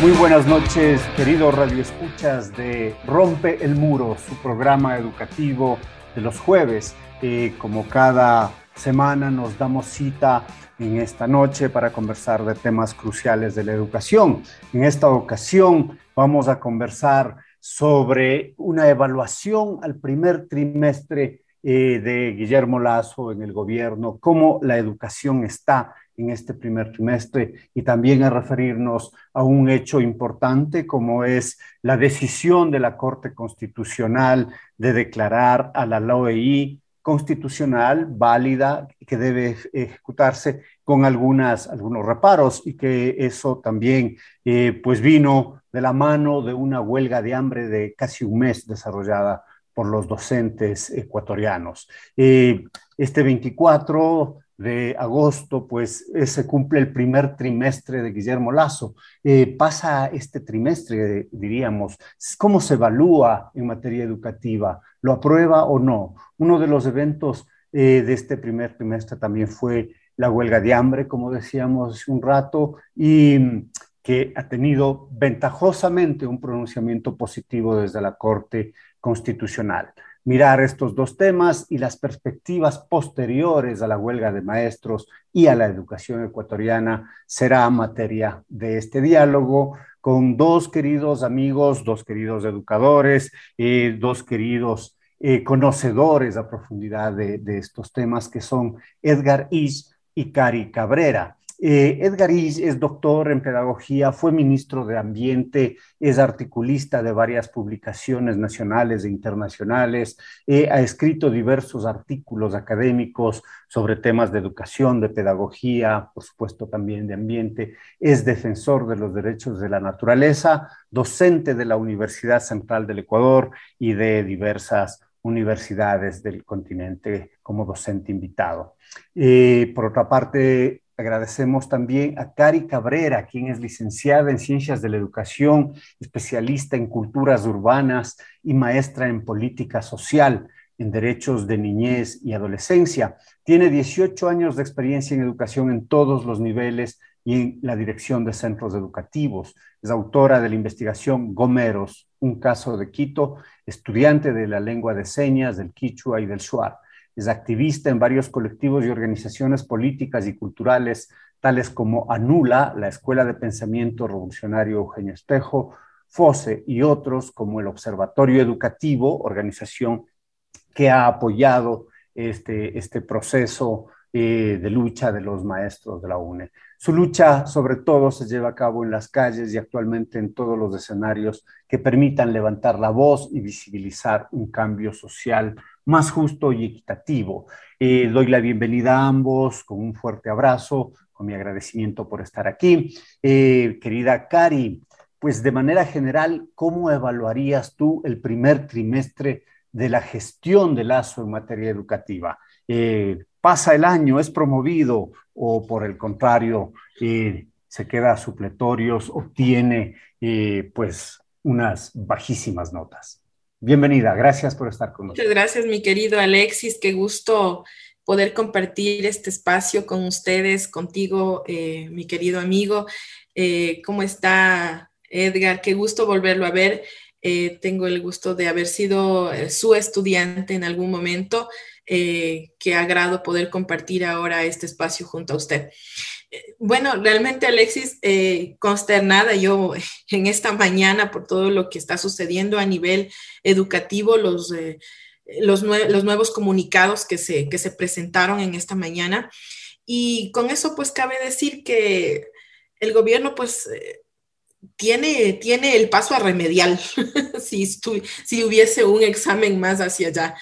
Muy buenas noches, queridos radioescuchas de Rompe el Muro, su programa educativo de los jueves. Eh, como cada semana nos damos cita en esta noche para conversar de temas cruciales de la educación. En esta ocasión vamos a conversar sobre una evaluación al primer trimestre eh, de Guillermo Lazo en el gobierno, cómo la educación está en este primer trimestre y también a referirnos a un hecho importante como es la decisión de la Corte Constitucional de declarar a la LOEI constitucional válida que debe ejecutarse con algunas, algunos reparos y que eso también eh, pues vino de la mano de una huelga de hambre de casi un mes desarrollada por los docentes ecuatorianos. Eh, este 24 de agosto, pues eh, se cumple el primer trimestre de Guillermo Lazo. Eh, pasa este trimestre, diríamos, ¿cómo se evalúa en materia educativa? ¿Lo aprueba o no? Uno de los eventos eh, de este primer trimestre también fue la huelga de hambre, como decíamos hace un rato, y mm, que ha tenido ventajosamente un pronunciamiento positivo desde la Corte Constitucional mirar estos dos temas y las perspectivas posteriores a la huelga de maestros y a la educación ecuatoriana será materia de este diálogo con dos queridos amigos, dos queridos educadores, eh, dos queridos eh, conocedores a profundidad de, estos temas que son Edgar Is y Cari Cabrera. Eh, Edgar Is es doctor en pedagogía, fue ministro de Ambiente, es articulista de varias publicaciones nacionales e internacionales, eh, ha escrito diversos artículos académicos sobre temas de educación, de pedagogía, por supuesto también de ambiente, es defensor de los derechos de la naturaleza, docente de la Universidad Central del Ecuador y de diversas universidades del continente como docente invitado. Eh, por otra parte, Agradecemos también a Cari Cabrera, quien es licenciada en Ciencias de la Educación, especialista en culturas urbanas y maestra en política social, en derechos de niñez y adolescencia. Tiene 18 años de experiencia en educación en todos los niveles y en la dirección de centros educativos. Es autora de la investigación Gomeros, un caso de Quito, estudiante de la lengua de señas, del quichua y del shuar es activista en varios colectivos y organizaciones políticas y culturales, tales como Anula, la Escuela de Pensamiento Revolucionario Eugenio Espejo, FOSE y otros como el Observatorio Educativo, organización que ha apoyado este, este proceso eh, de lucha de los maestros de la UNE. Su lucha sobre todo se lleva a cabo en las calles y actualmente en todos los escenarios que permitan levantar la voz y visibilizar un cambio social más justo y equitativo. Eh, doy la bienvenida a ambos con un fuerte abrazo, con mi agradecimiento por estar aquí. Eh, querida Cari, pues de manera general, ¿cómo evaluarías tú el primer trimestre de la gestión del lazo en materia educativa? Eh, ¿Pasa el año, es promovido o por el contrario, se queda supletorios, obtiene pues unas bajísimas notas? Bienvenida, gracias por estar con nosotros. Muchas gracias, mi querido Alexis, qué gusto poder compartir este espacio con ustedes, contigo, eh, mi querido amigo. Eh, ¿Cómo está Edgar? Qué gusto volverlo a ver. Eh, tengo el gusto de haber sido su estudiante en algún momento. Qué agrado poder compartir ahora este espacio junto a usted. Bueno, realmente Alexis, consternada yo en esta mañana por todo lo que está sucediendo a nivel educativo, los, los, los nuevos comunicados que se, que se presentaron en esta mañana. Y con eso pues cabe decir que el gobierno pues tiene, tiene el paso a remedial si, si hubiese un examen más hacia allá.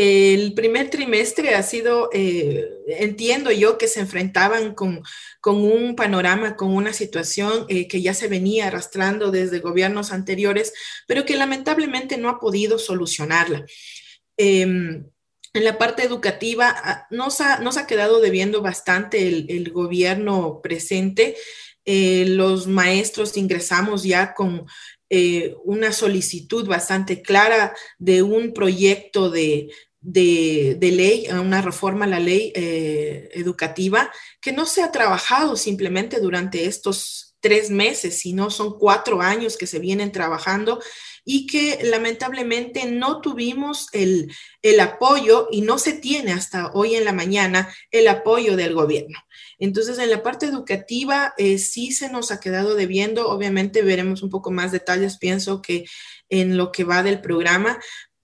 El primer trimestre ha sido, eh, entiendo yo, que se enfrentaban con, con, un panorama, con una situación eh, que ya se venía arrastrando desde gobiernos anteriores, pero que lamentablemente no ha podido solucionarla. Em, en la parte educativa ah, nos ha, nos ha quedado debiendo bastante el, el gobierno presente. Eh, los maestros ingresamos ya con eh, una solicitud bastante clara de un proyecto de, ley, una reforma a la ley eh, educativa, que no se ha trabajado simplemente durante estos tres meses, sino son cuatro años que se vienen trabajando y que lamentablemente no tuvimos el, el apoyo y no se tiene hasta hoy en la mañana el apoyo del gobierno. Entonces, en la parte educativa eh, sí se nos ha quedado debiendo. Obviamente veremos un poco más detalles, pienso que en lo que va del programa,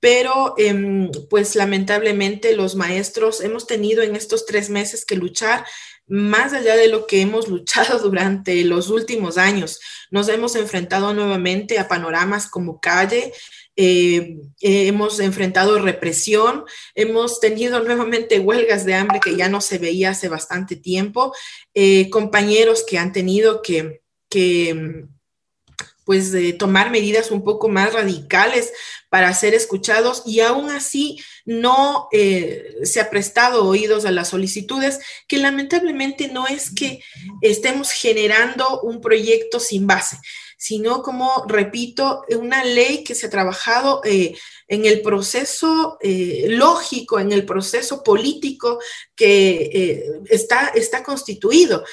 pero em, pues lamentablemente los maestros hemos tenido en estos tres meses que luchar más allá de lo que hemos luchado durante los últimos años. Nos hemos enfrentado nuevamente a panoramas como calle, eh, eh, hemos enfrentado represión, hemos tenido nuevamente huelgas de hambre que ya no se veía hace bastante tiempo, eh, compañeros que han tenido que, que pues de tomar medidas un poco más radicales para ser escuchados y aún así no se ha prestado oídos a las solicitudes, que lamentablemente no es que estemos generando un proyecto sin base, sino como, repito, una ley que se ha trabajado eh, en el proceso eh, lógico, en el proceso político que eh, está, está constituido.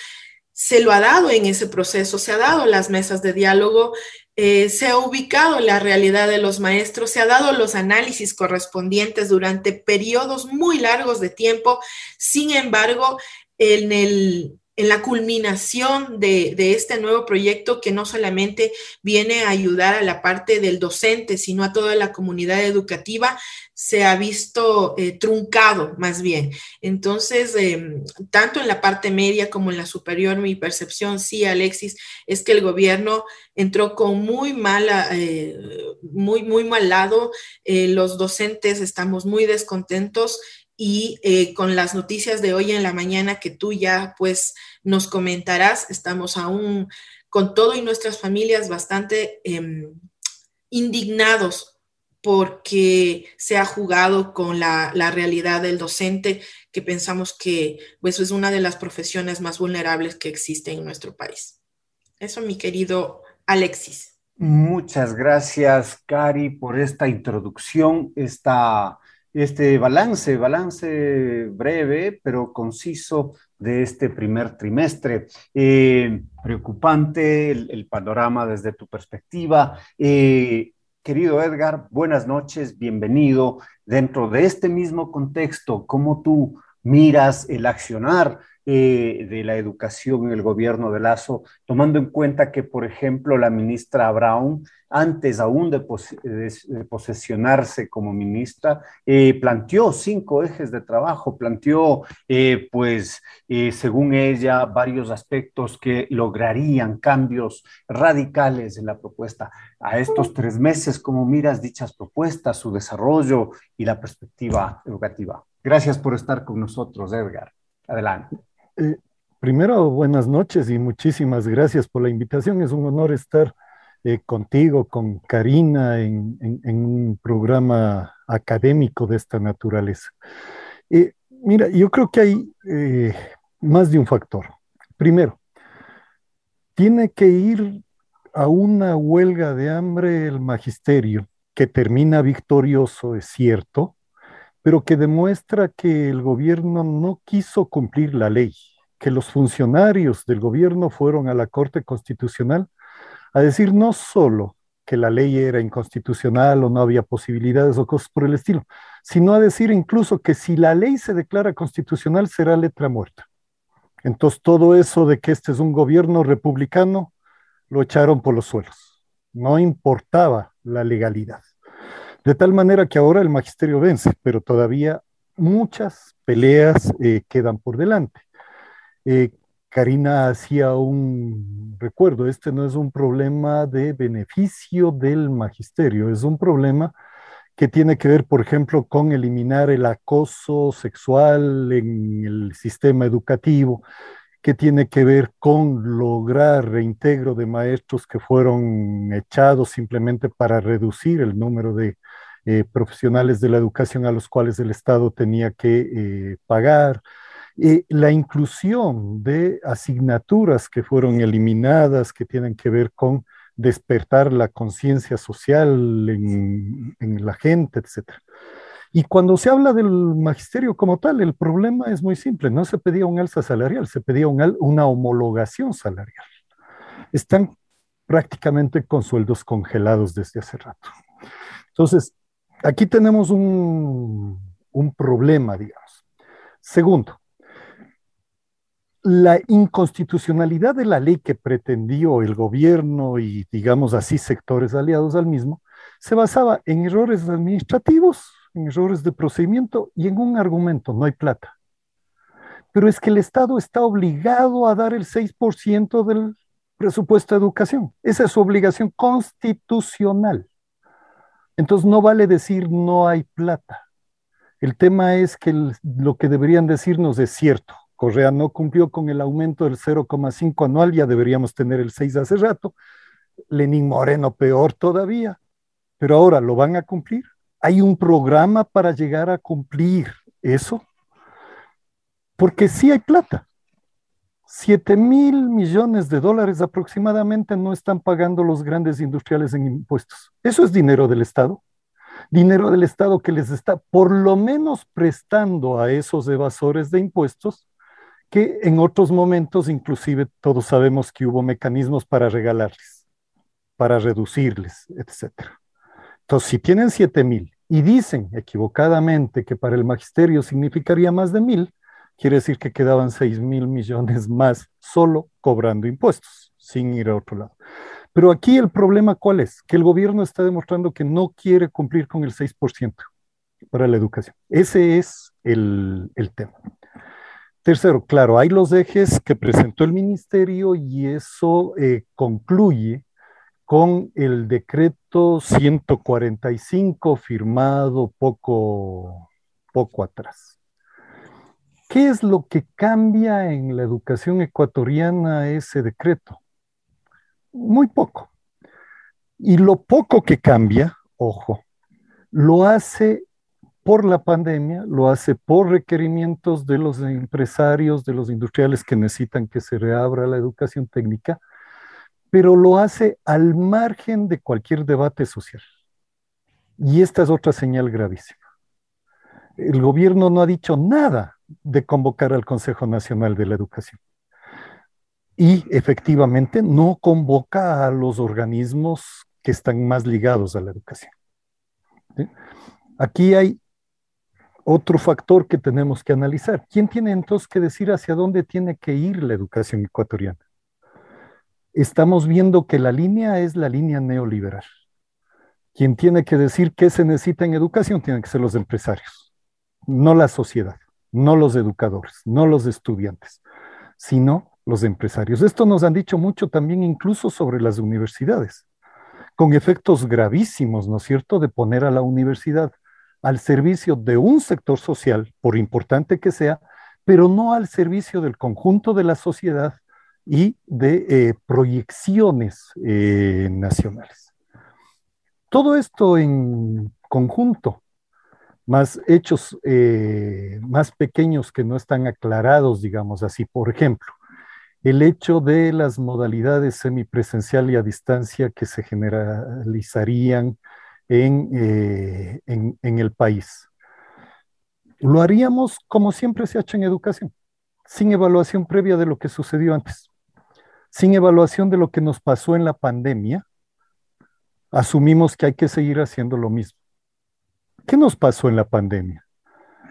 Se lo ha dado en ese proceso, se ha dado las mesas de diálogo, se ha ubicado la realidad de los maestros, se ha dado los análisis correspondientes durante periodos muy largos de tiempo. Sin embargo, en el, en la culminación de, este nuevo proyecto que no solamente viene a ayudar a la parte del docente, sino a toda la comunidad educativa, se ha visto eh, truncado más bien. Entonces, em, tanto en la parte media como en la superior, mi percepción, sí, Alexis, es que el gobierno entró con muy mala, eh, muy, muy mal lado. Eh, los docentes estamos muy descontentos y eh, con las noticias de hoy en la mañana que tú ya pues nos comentarás, estamos aún con todo y nuestras familias bastante em, indignados porque se ha jugado con la, realidad del docente, que pensamos que pues, es una de las profesiones más vulnerables que existe en nuestro país. Eso, mi querido Alexis. Muchas gracias, Cari, por esta introducción, esta este balance, balance breve pero conciso de este primer trimestre. Eh, preocupante el, panorama desde tu perspectiva. Eh, querido Edgar, buenas noches, bienvenido. Dentro de este mismo contexto, ¿cómo tú miras el accionar eh, de la educación en el gobierno de Lazo, tomando en cuenta que, por ejemplo, la ministra Brown, antes aún de, posesionarse como ministra, eh, planteó cinco ejes de trabajo, planteó, eh, pues, según ella, varios aspectos que lograrían cambios radicales en la propuesta. A estos tres meses, ¿cómo miras dichas propuestas, su desarrollo y la perspectiva educativa? Gracias por estar con nosotros, Edgar. Adelante. Eh, primero, buenas noches y muchísimas gracias por la invitación. Es un honor estar eh, contigo, con Karina, en, un programa académico de esta naturaleza. Eh, mira, yo creo que hay más de un factor. Primero, tiene que ir a una huelga de hambre el magisterio, que termina victorioso, es cierto, pero que demuestra que el gobierno no quiso cumplir la ley, que los funcionarios del gobierno fueron a la Corte Constitucional a decir no solo que la ley era inconstitucional o no había posibilidades o cosas por el estilo, sino a decir incluso que si la ley se declara constitucional será letra muerta. Entonces todo eso de que este es un gobierno republicano lo echaron por los suelos. No importaba la legalidad. De tal manera que ahora el magisterio vence, pero todavía muchas peleas eh, quedan por delante. Eh, Karina hacía un recuerdo, este no es un problema de beneficio del magisterio, es un problema que tiene que ver, por ejemplo, con eliminar el acoso sexual en el sistema educativo, que tiene que ver con lograr reintegro de maestros que fueron echados simplemente para reducir el número de eh, profesionales de la educación a los cuales el Estado tenía que eh, pagar. La inclusión de asignaturas que fueron eliminadas, que tienen que ver con despertar la conciencia social en, la gente, etc. Y cuando se habla del magisterio como tal, el problema es muy simple, no se pedía un alza salarial, se pedía una homologación salarial. Están prácticamente con sueldos congelados desde hace rato. Entonces, aquí tenemos un, un problema, digamos. Segundo, la inconstitucionalidad de la ley que pretendió el gobierno y, digamos así, sectores aliados al mismo, se basaba en errores administrativos, en errores de procedimiento y en un argumento, no hay plata. Pero es que el Estado está obligado a dar el 6% del presupuesto de educación. Esa es su obligación constitucional. Entonces no vale decir no hay plata. El tema es que lo que deberían decirnos es cierto Correa no cumplió con el aumento del 0,5 anual, ya deberíamos tener el 6 hace rato. Lenín Moreno peor todavía, pero ahora lo van a cumplir. Hay un programa para llegar a cumplir eso, porque sí hay plata. 7 mil millones de dólares aproximadamente no están pagando los grandes industriales en impuestos. Eso es dinero del Estado. Dinero del Estado que les está por lo menos prestando a esos evasores de impuestos que en otros momentos inclusive todos sabemos que hubo mecanismos para regalarles, para reducirles, etc. Entonces, si tienen 7 mil y dicen equivocadamente que para el magisterio significaría más de mil, quiere decir que quedaban 6 mil millones más solo cobrando impuestos, sin ir a otro lado. Pero aquí el problema cuál es? Que el gobierno está demostrando que no quiere cumplir con el 6% para la educación. Ese es el, el tema. Tercero, claro, hay los ejes que presentó el ministerio y eso eh, concluye con el decreto 145 firmado poco, poco atrás. ¿Qué es lo que cambia en la educación ecuatoriana ese decreto? Muy poco. Y lo poco que cambia, ojo, lo hace por la pandemia, lo hace por requerimientos de los empresarios, de los industriales que necesitan que se reabra la educación técnica, pero lo hace al margen de cualquier debate social. Y esta es otra señal gravísima. El gobierno no ha dicho nada de convocar al Consejo Nacional de la Educación. Y efectivamente no convoca a los organismos que están más ligados a la educación. Aquí hay otro factor que tenemos que analizar. ¿Quién tiene entonces que decir hacia dónde tiene que ir la educación ecuatoriana? Estamos viendo que la línea es la línea neoliberal. Quien tiene que decir qué se necesita en educación tienen que ser los empresarios, no la sociedad, no los educadores, no los estudiantes, sino los empresarios. Esto nos han dicho mucho también incluso sobre las universidades, con efectos gravísimos, ¿no es cierto?, de poner a la universidad al servicio de un sector social, por importante que sea, pero no al servicio del conjunto de la sociedad y de eh, proyecciones eh, nacionales. Todo esto en conjunto, más hechos eh, más pequeños que no están aclarados, digamos así, por ejemplo, el hecho de las modalidades semipresencial y a distancia que se generalizarían eh, en, en, el país. Lo haríamos como siempre se ha hecho en educación, sin evaluación previa de lo que sucedió antes, sin evaluación de lo que nos pasó en la pandemia asumimos que hay que seguir haciendo lo mismo. ¿Qué nos pasó en la pandemia?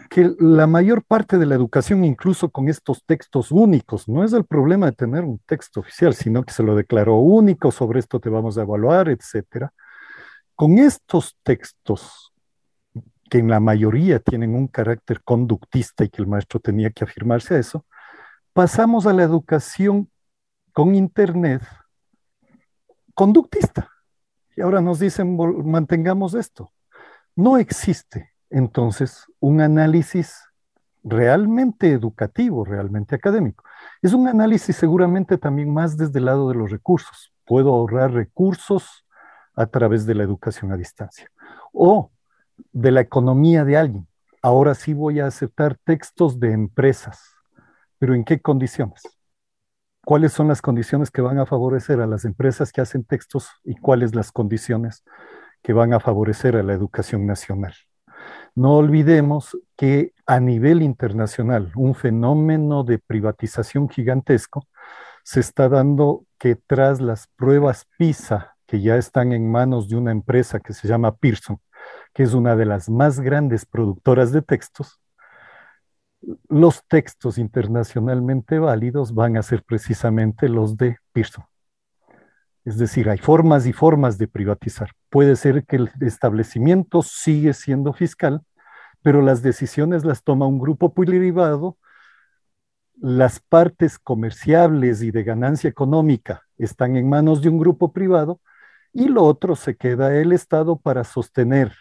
Que la mayor parte de la educación, incluso con estos textos únicos, no es el problema de tener un texto oficial, sino que se lo declaró único, sobre esto te vamos a evaluar, etcétera. Con estos textos, que en la mayoría tienen un carácter conductista y que el maestro tenía que afirmarse a eso, pasamos a la educación con Internet conductista. Y ahora nos dicen, mantengamos esto. No existe entonces un análisis realmente educativo, realmente académico. Es un análisis seguramente también más desde el lado de los recursos. Puedo ahorrar recursos a través de la educación a distancia. O de la economía de alguien. Ahora sí voy a aceptar textos de empresas, pero ¿en qué condiciones? ¿Cuáles son las condiciones que van a favorecer a las empresas que hacen textos y cuáles las condiciones que van a favorecer a la educación nacional? No olvidemos que a nivel internacional un fenómeno de privatización gigantesco se está dando que tras las pruebas PISA, que ya están en manos de una empresa que se llama Pearson, que es una de las más grandes productoras de textos, los textos internacionalmente válidos van a ser precisamente los de Pearson. Es decir, hay formas y formas de privatizar. Puede ser que el establecimiento sigue siendo fiscal, pero las decisiones las toma un grupo privado, las partes comerciables y de ganancia económica están en manos de un grupo privado y lo otro se queda el Estado para sostener,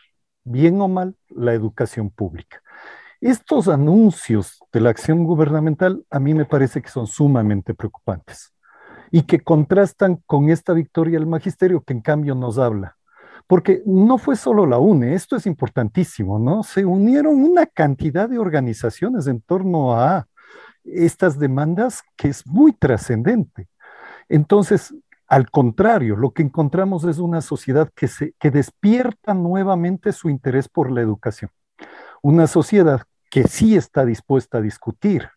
bien o mal, la educación pública. Estos anuncios de la acción gubernamental a mí me parece que son sumamente preocupantes y que contrastan con esta victoria del magisterio que en cambio nos habla. Porque no fue solo la UNE, esto es importantísimo, ¿no? Se unieron una cantidad de organizaciones en torno a estas demandas que es muy trascendente. Entonces, al contrario, lo que encontramos es una sociedad que, despierta nuevamente su interés por la educación. Una sociedad que sí está dispuesta a discutir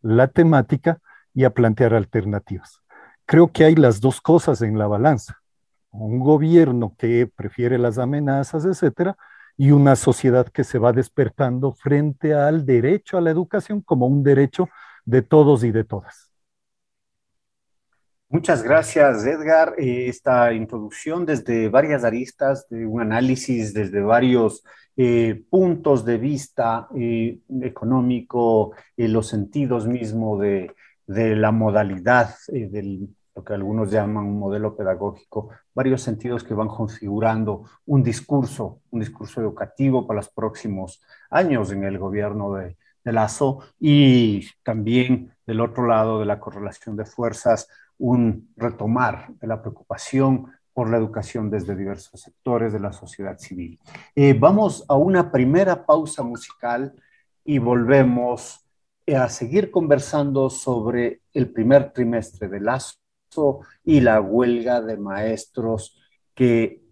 la temática y a plantear alternativas. Creo que hay las dos cosas en la balanza. Un gobierno que prefiere las amenazas, etcétera, y una sociedad que se va despertando frente al derecho a la educación como un derecho de todos y de todas. Muchas gracias, Edgar. Eh, esta introducción desde varias aristas, un análisis desde varios eh, puntos de vista eh, económico, los sentidos mismo de, la modalidad, de lo que algunos llaman un modelo pedagógico, varios sentidos que van configurando un discurso, un discurso educativo para los próximos años en el gobierno de Lazo y también del otro lado de la correlación de fuerzas un retomar de la preocupación por la educación desde diversos sectores de la sociedad civil. Eh, vamos a una primera pausa musical y volvemos a seguir conversando sobre el primer trimestre de Lazo y la huelga de maestros que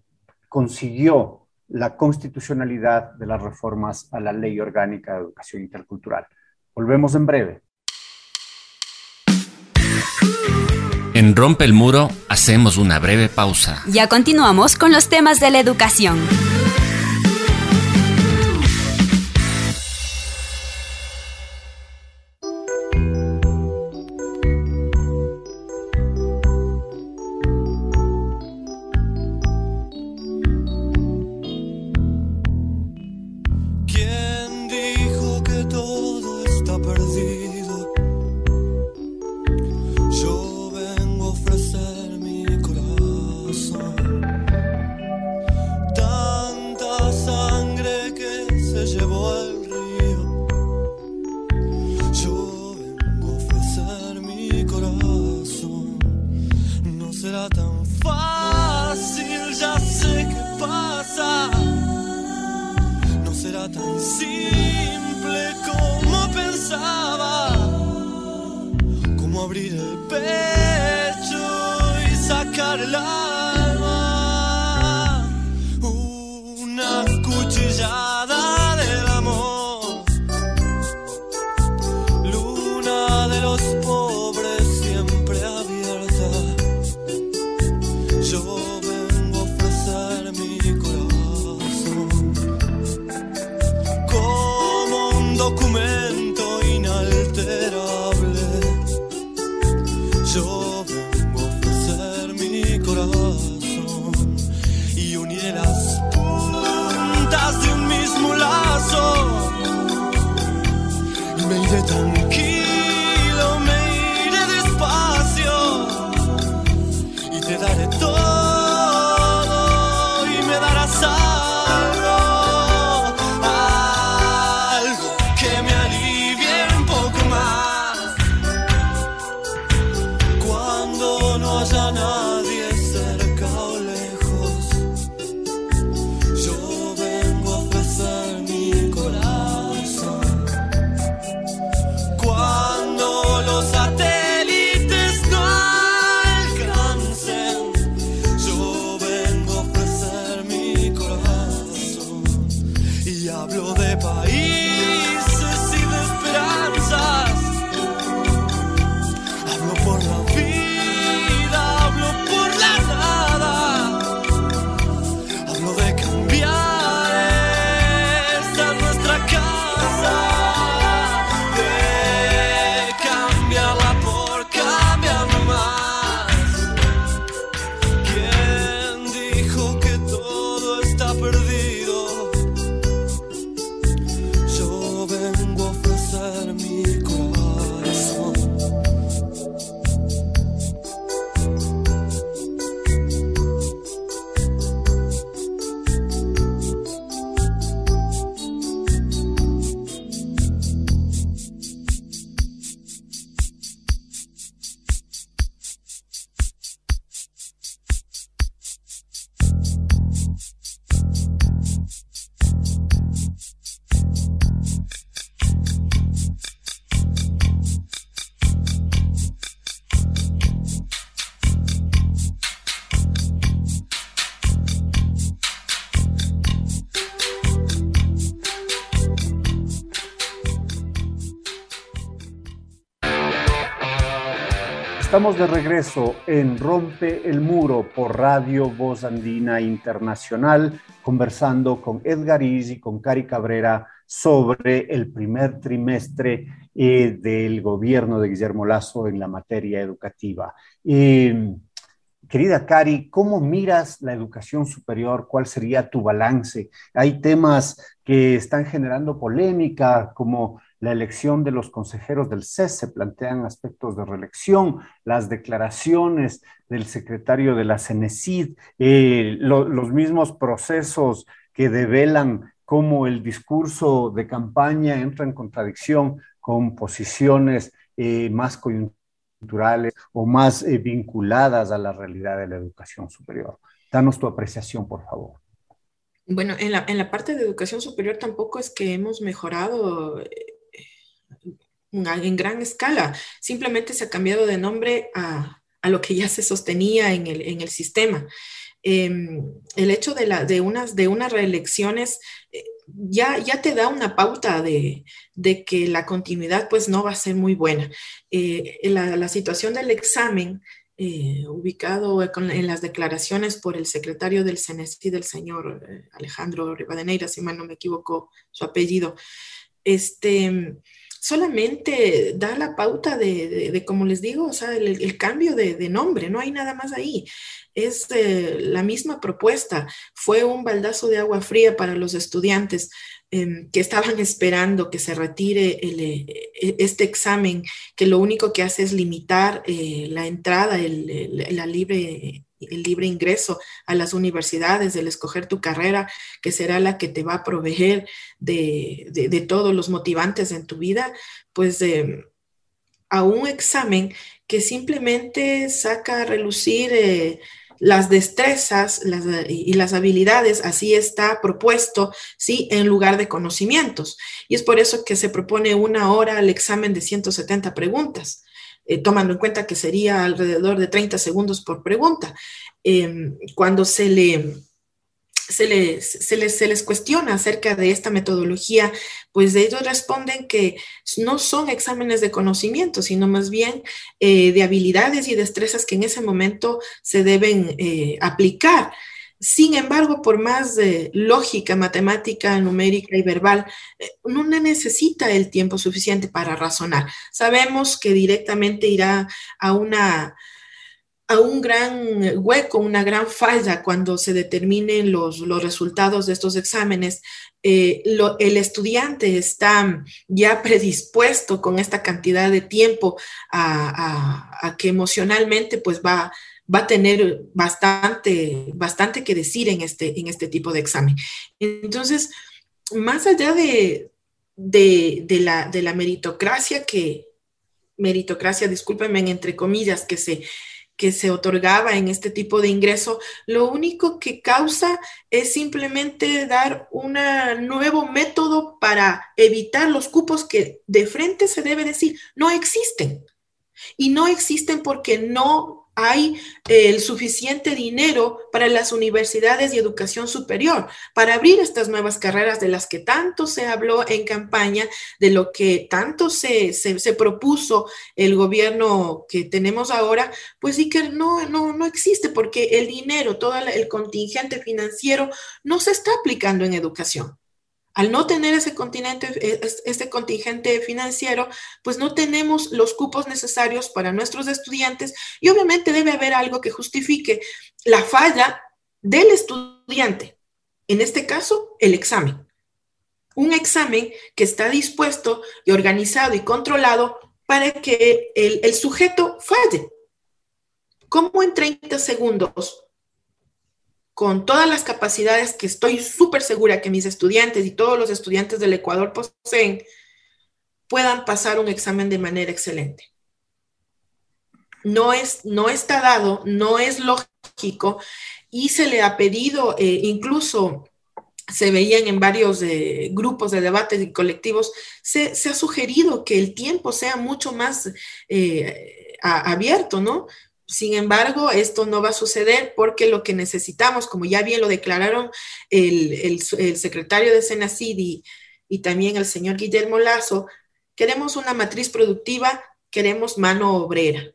consiguió la constitucionalidad de las reformas a la Ley Orgánica de Educación Intercultural. Volvemos en breve. Rompe el Muro hacemos una breve pausa. Ya continuamos con los temas de la educación. Estamos de regreso en Rompe el Muro por Radio Voz Andina Internacional, conversando con Edgar Is y con Cari Cabrera sobre el primer trimestre eh, del gobierno de Guillermo Lazo en la materia educativa. Eh, querida Cari, ¿cómo miras la educación superior? ¿Cuál sería tu balance? Hay temas que están generando polémica, como la elección de los consejeros del CES, se plantean aspectos de reelección, las declaraciones del secretario de la CENESID, eh, los mismos procesos que develan cómo el discurso de campaña entra en contradicción con posiciones eh, más coyunturales o más eh, vinculadas a la realidad de la educación superior. Danos tu apreciación, por favor. Bueno, en la parte de educación superior tampoco es que hemos mejorado en gran escala. Simplemente se ha cambiado de nombre a, lo que ya se sostenía en el, sistema. Em, el hecho de, la, de, unas, de unas reelecciones eh, ya, ya te da una pauta de, que la continuidad pues no va a ser muy buena. Eh, la, situación del examen eh, ubicado en las declaraciones por el secretario del CNESI, del señor Alejandro Rivadeneira, si mal no me equivoco su apellido, este, solamente da la pauta de, como les digo, o sea, el, cambio de, nombre, no hay nada más ahí. Es eh, la misma propuesta, fue un baldazo de agua fría para los estudiantes em, que estaban esperando que se retire eh, e, este examen, que lo único que hace es limitar eh, la entrada, la libre el libre ingreso a las universidades, el escoger tu carrera, que será la que te va a proveer de, todos los motivantes en tu vida, pues a un examen que simplemente saca a relucir eh, las destrezas y las habilidades, así está propuesto, ¿sí? En lugar de conocimientos. Y es por eso que se propone una hora al examen de 170 preguntas. Eh, tomando en cuenta que sería alrededor de 30 segundos por pregunta. Em, cuando se le, se, les, se, les, cuestiona acerca de esta metodología, pues ellos responden que no son exámenes de conocimiento, sino más bien eh, de habilidades y destrezas que en ese momento se deben eh, aplicar. Sin embargo, por más de lógica, matemática, numérica y verbal, eh, no necesita el tiempo suficiente para razonar. Sabemos que directamente irá a una a un gran hueco, una gran falla cuando se determinen los, los resultados de estos exámenes. Eh, el estudiante está ya predispuesto con esta cantidad de tiempo a, que emocionalmente pues va, va a tener bastante, bastante que decir en este, en este tipo de examen. Entonces, más allá de, de, la, de la meritocracia que, meritocracia, discúlpenme, entre comillas, que se, que se otorgaba en este tipo de ingreso, lo único que causa es simplemente dar un nuevo método para evitar los cupos que de frente se debe decir no existen. Y no existen porque no hay eh, el suficiente dinero para las universidades y educación superior, para abrir estas nuevas carreras de las que tanto se habló en campaña, de lo que tanto se, se, propuso el gobierno que tenemos ahora, pues sí que no, no, no existe porque el dinero, todo el contingente financiero no se está aplicando en educación al no tener ese, continente, e, contingente financiero, pues no tenemos los cupos necesarios para nuestros estudiantes y obviamente debe haber algo que justifique la falla del estudiante. En este caso, el examen. Un examen que está dispuesto y organizado y controlado para que el, el sujeto falle. ¿Cómo en 30 segundos con todas las capacidades que estoy súper segura que mis estudiantes y todos los estudiantes del Ecuador poseen, puedan pasar un examen de manera excelente. No, es, no está dado, no es lógico y se le ha pedido, eh, incluso se veían en varios eh, grupos de debates y colectivos, se, ha sugerido que el tiempo sea mucho más eh, abierto, ¿no? Sin embargo, esto no va a suceder porque lo que necesitamos, como ya bien lo declararon el, secretario de Senacid y, y también el señor Guillermo Lazo, queremos una matriz productiva, queremos mano obrera.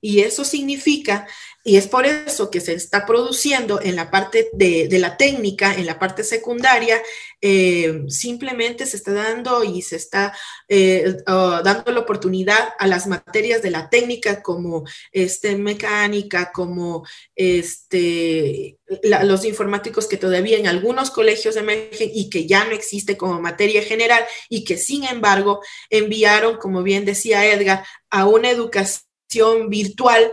Y eso significa y es por eso que se está produciendo en la parte de, la técnica, en la parte secundaria, eh, simplemente se está dando y se está eh, dando la oportunidad a las materias de la técnica como este, mecánica, como este, los informáticos que todavía en algunos colegios emergen y que ya no existe como materia general y que sin embargo enviaron, como bien decía Edgar, a una educación virtual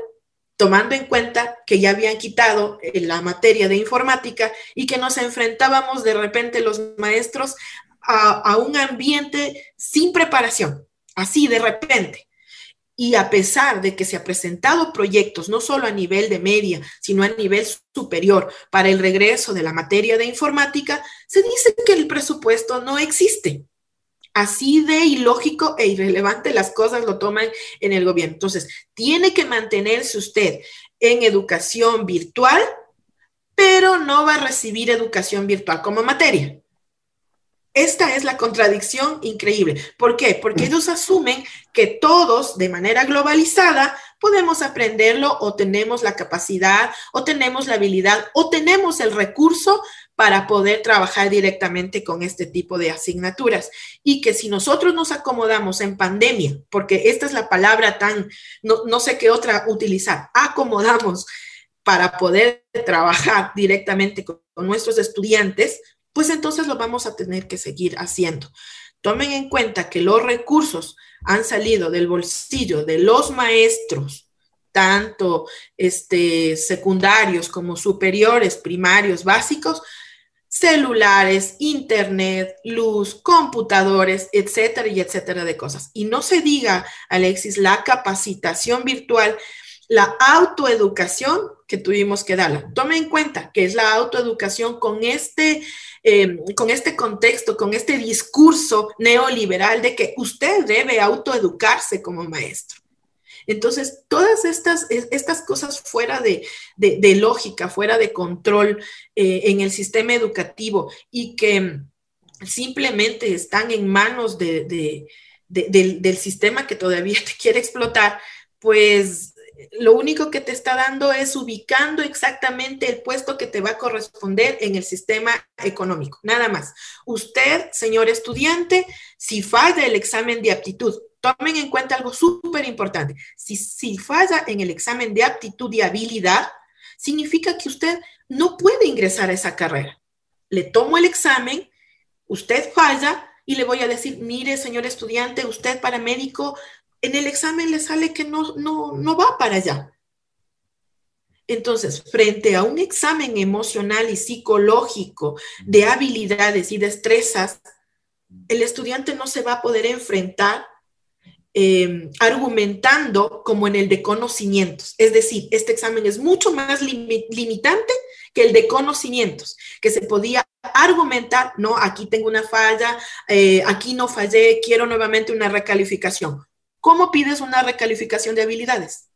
tomando en cuenta que ya habían quitado eh, la materia de informática y que nos enfrentábamos de repente los maestros a, un ambiente sin preparación, así de repente. Y a pesar de que se ha presentado proyectos, no solo a nivel de media, sino a nivel superior, para el regreso de la materia de informática, se dice que el presupuesto no existe así de ilógico e irrelevante las cosas lo toman en el gobierno. Entonces, tiene que mantenerse usted en educación virtual, pero no va a recibir educación virtual como materia. Esta es la contradicción increíble. ¿Por qué? Porque mm. ellos asumen que todos, de manera globalizada, podemos aprenderlo o tenemos la capacidad o tenemos la habilidad o tenemos el recurso para poder trabajar directamente con este tipo de asignaturas. Y que si nosotros nos acomodamos en pandemia, porque esta es la palabra tan, no, sé qué otra utilizar, acomodamos para poder trabajar directamente con, con nuestros estudiantes, pues entonces lo vamos a tener que seguir haciendo. Tomen en cuenta que los recursos han salido del bolsillo de los maestros, tanto este, secundarios como superiores, primarios, básicos, celulares, internet, luz, computadores, etcétera y etcétera de cosas. Y no se diga, Alexis, la capacitación virtual, la autoeducación que tuvimos que darla. Tome en cuenta que es la autoeducación con este, em, con este contexto, con este discurso neoliberal de que usted debe autoeducarse como maestro. Entonces, todas estas, estas cosas fuera de, lógica, fuera de control eh, en el sistema educativo y que simplemente están en manos del, del sistema que todavía te quiere explotar, pues lo único que te está dando es ubicando exactamente el puesto que te va a corresponder en el sistema económico, nada más. Usted, señor estudiante, si falla el examen de aptitud, tomen en cuenta algo súper importante. Si, si falla en el examen de aptitud y habilidad, significa que usted no puede ingresar a esa carrera. Le tomo el examen, usted falla y le voy a decir, mire, señor estudiante, usted paramédico, en el examen le sale que no, no, no va para allá. Entonces, frente a un examen emocional y psicológico de habilidades y destrezas, el estudiante no se va a poder enfrentar em, argumentando como en el de conocimientos. Es decir, este examen es mucho más limitante que el de conocimientos, que se podía argumentar, no, aquí tengo una falla, eh, aquí no fallé, quiero nuevamente una recalificación. ¿Cómo pides una recalificación de habilidades?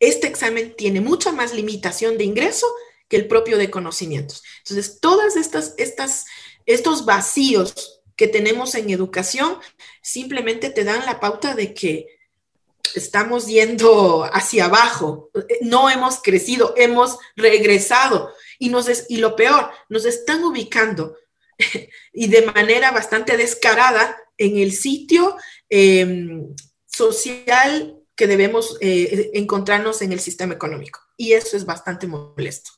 Este examen tiene mucha más limitación de ingreso que el propio de conocimientos. Entonces, todas estas, estas, estos vacíos que tenemos en educación simplemente te dan la pauta de que estamos yendo hacia abajo, no hemos crecido, hemos regresado y, nos y lo peor, nos están ubicando y de manera bastante descarada en el sitio em, social que debemos eh, encontrarnos en el sistema económico. Y eso es bastante molesto.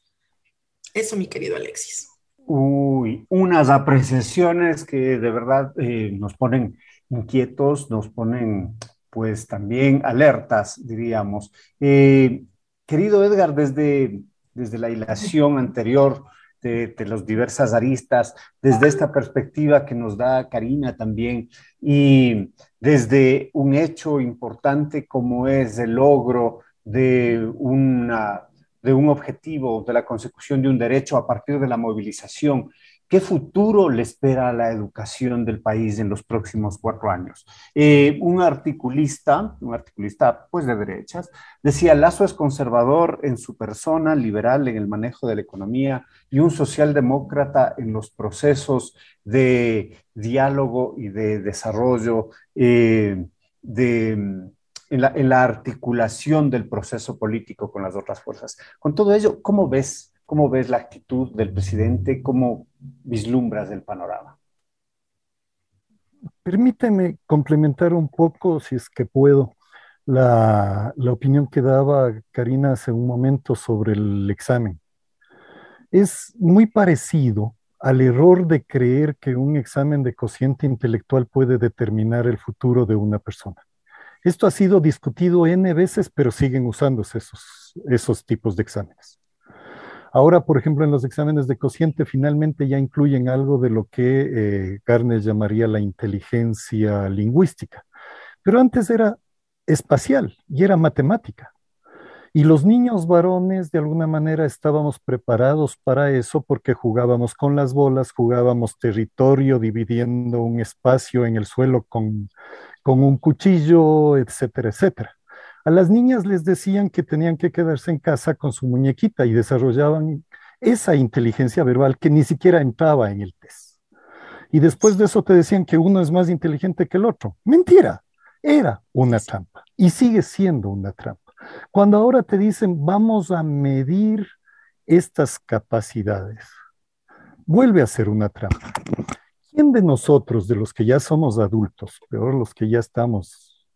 Eso, mi querido Alexis. Uy, unas apreciaciones que de verdad eh, nos ponen inquietos, nos ponen pues también alertas, diríamos. Eh, querido Edgar, desde, desde la hilación anterior de, de las diversas aristas, desde esta perspectiva que nos da Karina también, y desde un hecho importante como es el logro de, una, de un objetivo, de la consecución de un derecho a partir de la movilización ¿Qué futuro le espera a la educación del país en los próximos cuatro años? Eh, un articulista, un articulista pues de derechas, decía, Lazo es conservador en su persona, liberal en el manejo de la economía y un socialdemócrata en los procesos de diálogo y de desarrollo, eh, de, en, la, articulación del proceso político con las otras fuerzas. Con todo ello, ¿cómo ves ¿Cómo ves la actitud del presidente? ¿Cómo vislumbras el panorama? Permíteme complementar un poco, si es que puedo, la, la, opinión que daba Karina hace un momento sobre el examen. Es muy parecido al error de creer que un examen de cociente intelectual puede determinar el futuro de una persona. Esto ha sido discutido N veces, pero siguen usándose esos, esos tipos de exámenes. Ahora, por ejemplo, en los exámenes de cociente finalmente ya incluyen algo de lo que eh, Garner llamaría la inteligencia lingüística, pero antes era espacial y era matemática. Y los niños varones de alguna manera estábamos preparados para eso porque jugábamos con las bolas, jugábamos territorio dividiendo un espacio en el suelo con, con un cuchillo, etcétera, etcétera. A las niñas les decían que tenían que quedarse en casa con su muñequita y desarrollaban esa inteligencia verbal que ni siquiera entraba en el test. Y después de eso te decían que uno es más inteligente que el otro. Mentira, era una trampa y sigue siendo una trampa. Cuando ahora te dicen vamos a medir estas capacidades, vuelve a ser una trampa. ¿Quién de nosotros, de los que ya somos adultos, peor los que ya estamos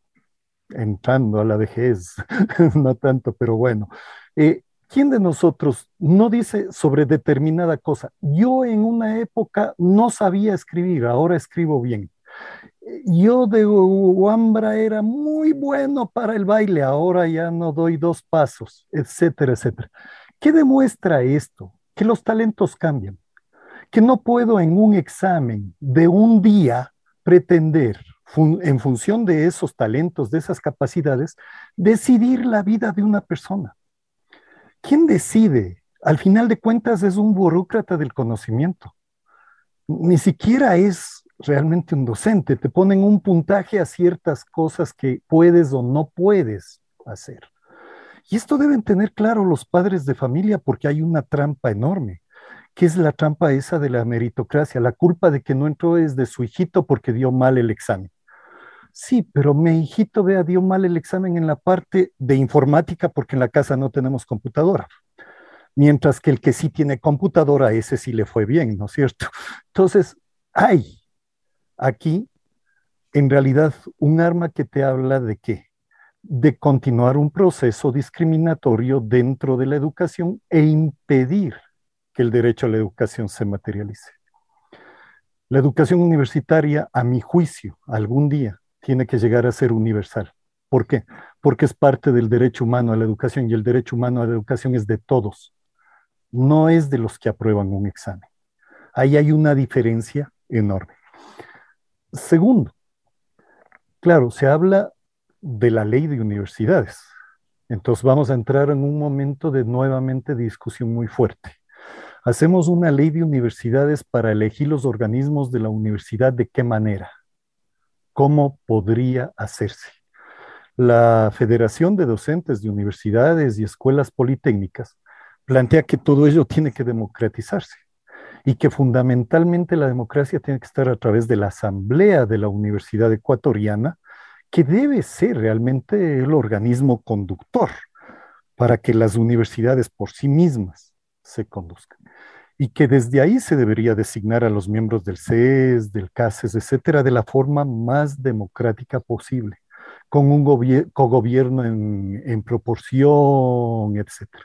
entrando a la vejez, no tanto, pero bueno. Eh, ¿Quién de nosotros no dice sobre determinada cosa? Yo en una época no sabía escribir, ahora escribo bien. Yo de Uambra era muy bueno para el baile, ahora ya no doy dos pasos, etcétera, etcétera. ¿Qué demuestra esto? Que los talentos cambian, que no puedo en un examen de un día pretender en función de esos talentos, de esas capacidades, decidir la vida de una persona. ¿Quién decide? Al final de cuentas es un burócrata del conocimiento. Ni siquiera es realmente un docente. Te ponen un puntaje a ciertas cosas que puedes o no puedes hacer. Y esto deben tener claro los padres de familia porque hay una trampa enorme que es la trampa esa de la meritocracia. La culpa de que no entró es de su hijito porque dio mal el examen. Sí, pero mi hijito, vea, dio mal el examen en la parte de informática porque en la casa no tenemos computadora. Mientras que el que sí tiene computadora, ese sí le fue bien, ¿no es cierto? Entonces, hay aquí en realidad un arma que te habla de qué? De continuar un proceso discriminatorio dentro de la educación e impedir que el derecho a la educación se materialice. La educación universitaria, a mi juicio, algún día tiene que llegar a ser universal. ¿Por qué? Porque es parte del derecho humano a la educación y el derecho humano a la educación es de todos, no es de los que aprueban un examen. Ahí hay una diferencia enorme. Segundo, claro, se habla de la ley de universidades. Entonces vamos a entrar en un momento de nuevamente discusión muy fuerte. Hacemos una ley de universidades para elegir los organismos de la universidad de qué manera, cómo podría hacerse. La Federación de Docentes de Universidades y Escuelas Politécnicas plantea que todo ello tiene que democratizarse y que fundamentalmente la democracia tiene que estar a través de la Asamblea de la Universidad Ecuatoriana, que debe ser realmente el organismo conductor para que las universidades por sí mismas se conduzcan. Y que desde ahí se debería designar a los miembros del CES, del CASES, etcétera, de la forma más democrática posible, con un cogobierno en, en proporción, etcétera.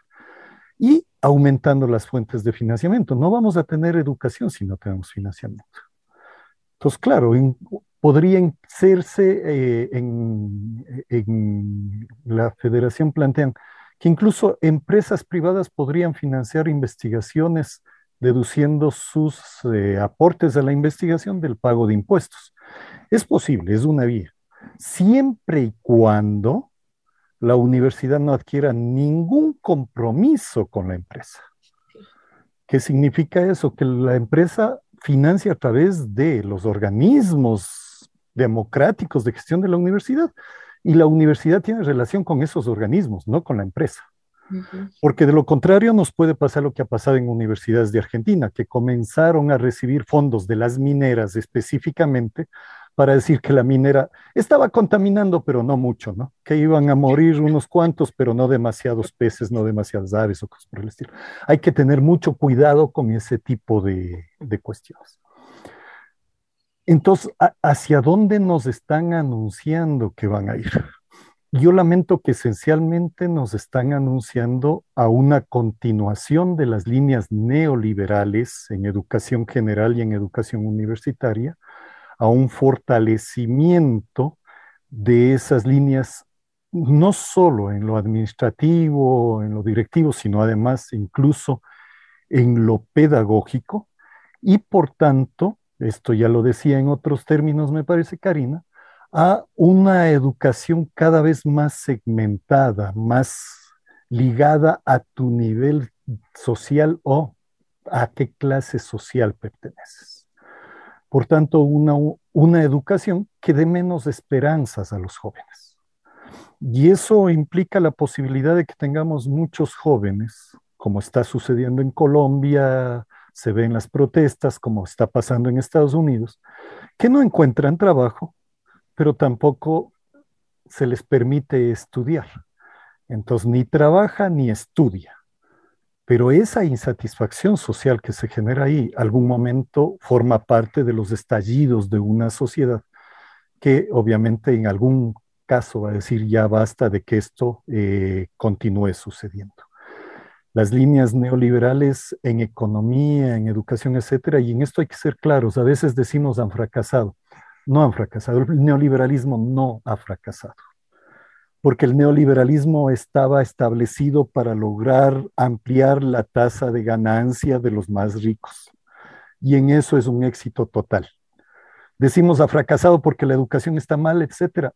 Y aumentando las fuentes de financiamiento. No vamos a tener educación si no tenemos financiamiento. Entonces, claro, podría hacerse eh, en, en, la federación plantean que incluso empresas privadas podrían financiar investigaciones deduciendo sus eh, aportes a la investigación del pago de impuestos. Es posible, es una vía, siempre y cuando la universidad no adquiera ningún compromiso con la empresa. ¿Qué significa eso? Que la empresa financia a través de los organismos democráticos de gestión de la universidad y la universidad tiene relación con esos organismos, no con la empresa. Porque de lo contrario nos puede pasar lo que ha pasado en universidades de Argentina, que comenzaron a recibir fondos de las mineras específicamente para decir que la minera estaba contaminando, pero no mucho, ¿no? Que iban a morir unos cuantos, pero no demasiados peces, no demasiadas aves o cosas por el estilo. Hay que tener mucho cuidado con ese tipo de, de cuestiones. Entonces, ¿hacia dónde nos están anunciando que van a ir? Yo lamento que esencialmente nos están anunciando a una continuación de las líneas neoliberales en educación general y en educación universitaria, a un fortalecimiento de esas líneas, no solo en lo administrativo, en lo directivo, sino además incluso en lo pedagógico. Y por tanto, esto ya lo decía en otros términos, me parece, Karina, a una educación cada vez más segmentada, más ligada a tu nivel social o a qué clase social perteneces. Por tanto, una, una educación que dé menos esperanzas a los jóvenes. Y eso implica la posibilidad de que tengamos muchos jóvenes, como está sucediendo en Colombia, se ven las protestas, como está pasando en Estados Unidos, que no encuentran trabajo, pero tampoco se les permite estudiar. Entonces, ni trabaja ni estudia. Pero esa insatisfacción social que se genera ahí, algún momento forma parte de los estallidos de una sociedad que obviamente en algún caso va a decir ya basta de que esto eh, continúe sucediendo. Las líneas neoliberales en economía, en educación, etcétera, y en esto hay que ser claros, a veces decimos han fracasado. No han fracasado, el neoliberalismo no ha fracasado porque el neoliberalismo estaba establecido para lograr ampliar la tasa de ganancia de los más ricos. Y en eso es un éxito total. Decimos ha fracasado porque la educación está mal, etcétera.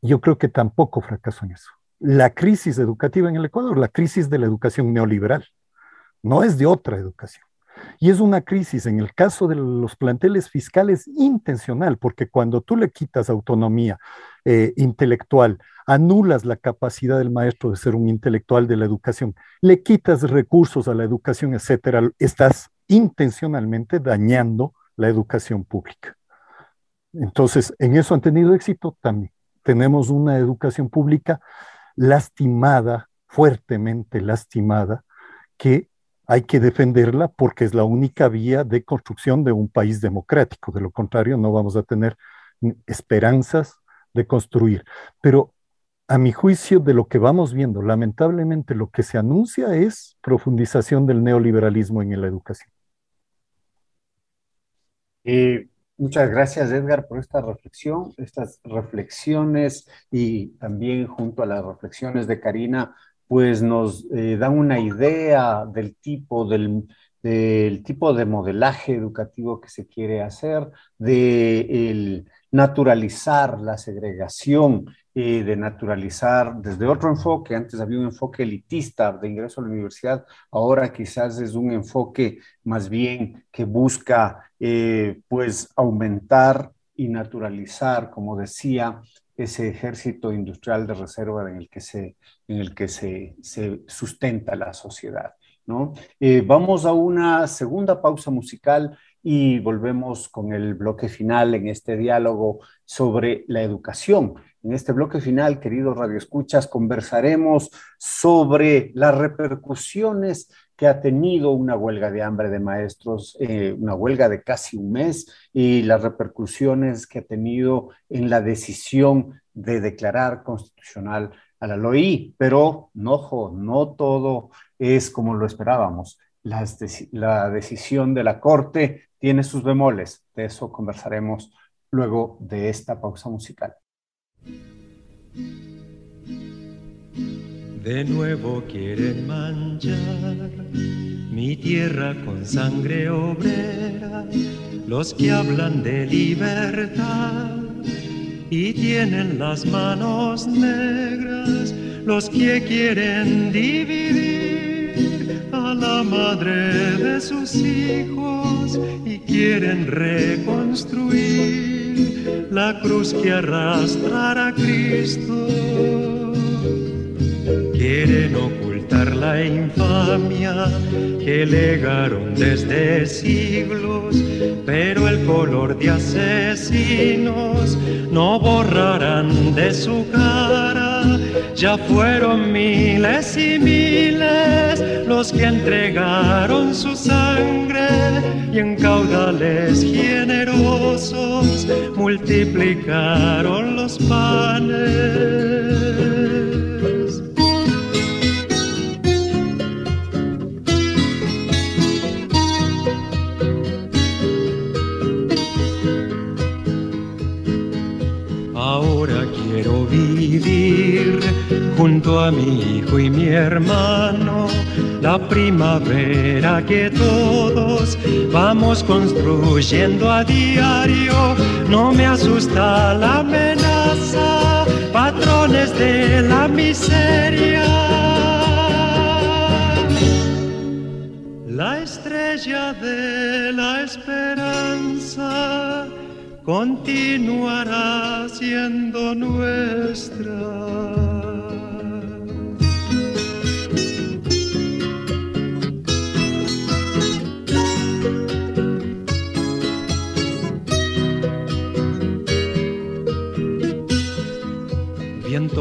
Yo creo que tampoco fracasó en eso. La crisis educativa en el Ecuador, la crisis de la educación neoliberal, no es de otra educación. Y es una crisis, en el caso de los planteles fiscales, intencional, porque cuando tú le quitas autonomía eh, intelectual, anulas la capacidad del maestro de ser un intelectual de la educación, le quitas recursos a la educación, etcétera, estás intencionalmente dañando la educación pública. Entonces, en eso han tenido éxito también. Tenemos una educación pública lastimada, fuertemente lastimada, que hay que defenderla porque es la única vía de construcción de un país democrático. De lo contrario, no vamos a tener esperanzas de construir. Pero a mi juicio, de lo que vamos viendo, lamentablemente lo que se anuncia es profundización del neoliberalismo en la educación. Eh, muchas gracias, Edgar, por esta reflexión, estas reflexiones y también junto a las reflexiones de Karina, pues nos eh, dan una idea del tipo, del, tipo de modelaje educativo que se quiere hacer, de naturalizar la segregación de naturalizar desde otro enfoque. Antes había un enfoque elitista de ingreso a la universidad, ahora quizás es un enfoque más bien que busca eh, pues aumentar y naturalizar, como decía, ese ejército industrial de reserva en el que se, en el que se, se sustenta la sociedad. ¿no? Eh, vamos a una segunda pausa musical y volvemos con el bloque final en este diálogo sobre la educación. En este bloque final, queridos radioescuchas, conversaremos sobre las repercusiones que ha tenido una huelga de hambre de maestros, eh, una huelga de casi un mes, y las repercusiones que ha tenido en la decisión de declarar constitucional a la LOI. Pero, no, no todo es como lo esperábamos. La decisión de la Corte tiene sus bemoles. De eso conversaremos luego de esta pausa musical. De nuevo quieren manchar mi tierra con sangre obrera, los que hablan de libertad y tienen las manos negras, los que quieren dividir la madre de sus hijos y quieren reconstruir la cruz que arrastra a Cristo. Quieren la infamia que legaron desde siglos, pero el color de asesinos no borrarán de su cara. Ya fueron miles y miles los que entregaron su sangre y en caudales generosos multiplicaron los panes. A mi hijo y mi hermano, la primavera que todos vamos construyendo a diario. No me asusta la amenaza, patrones de la miseria. La estrella de la esperanza continuará siendo nuestra.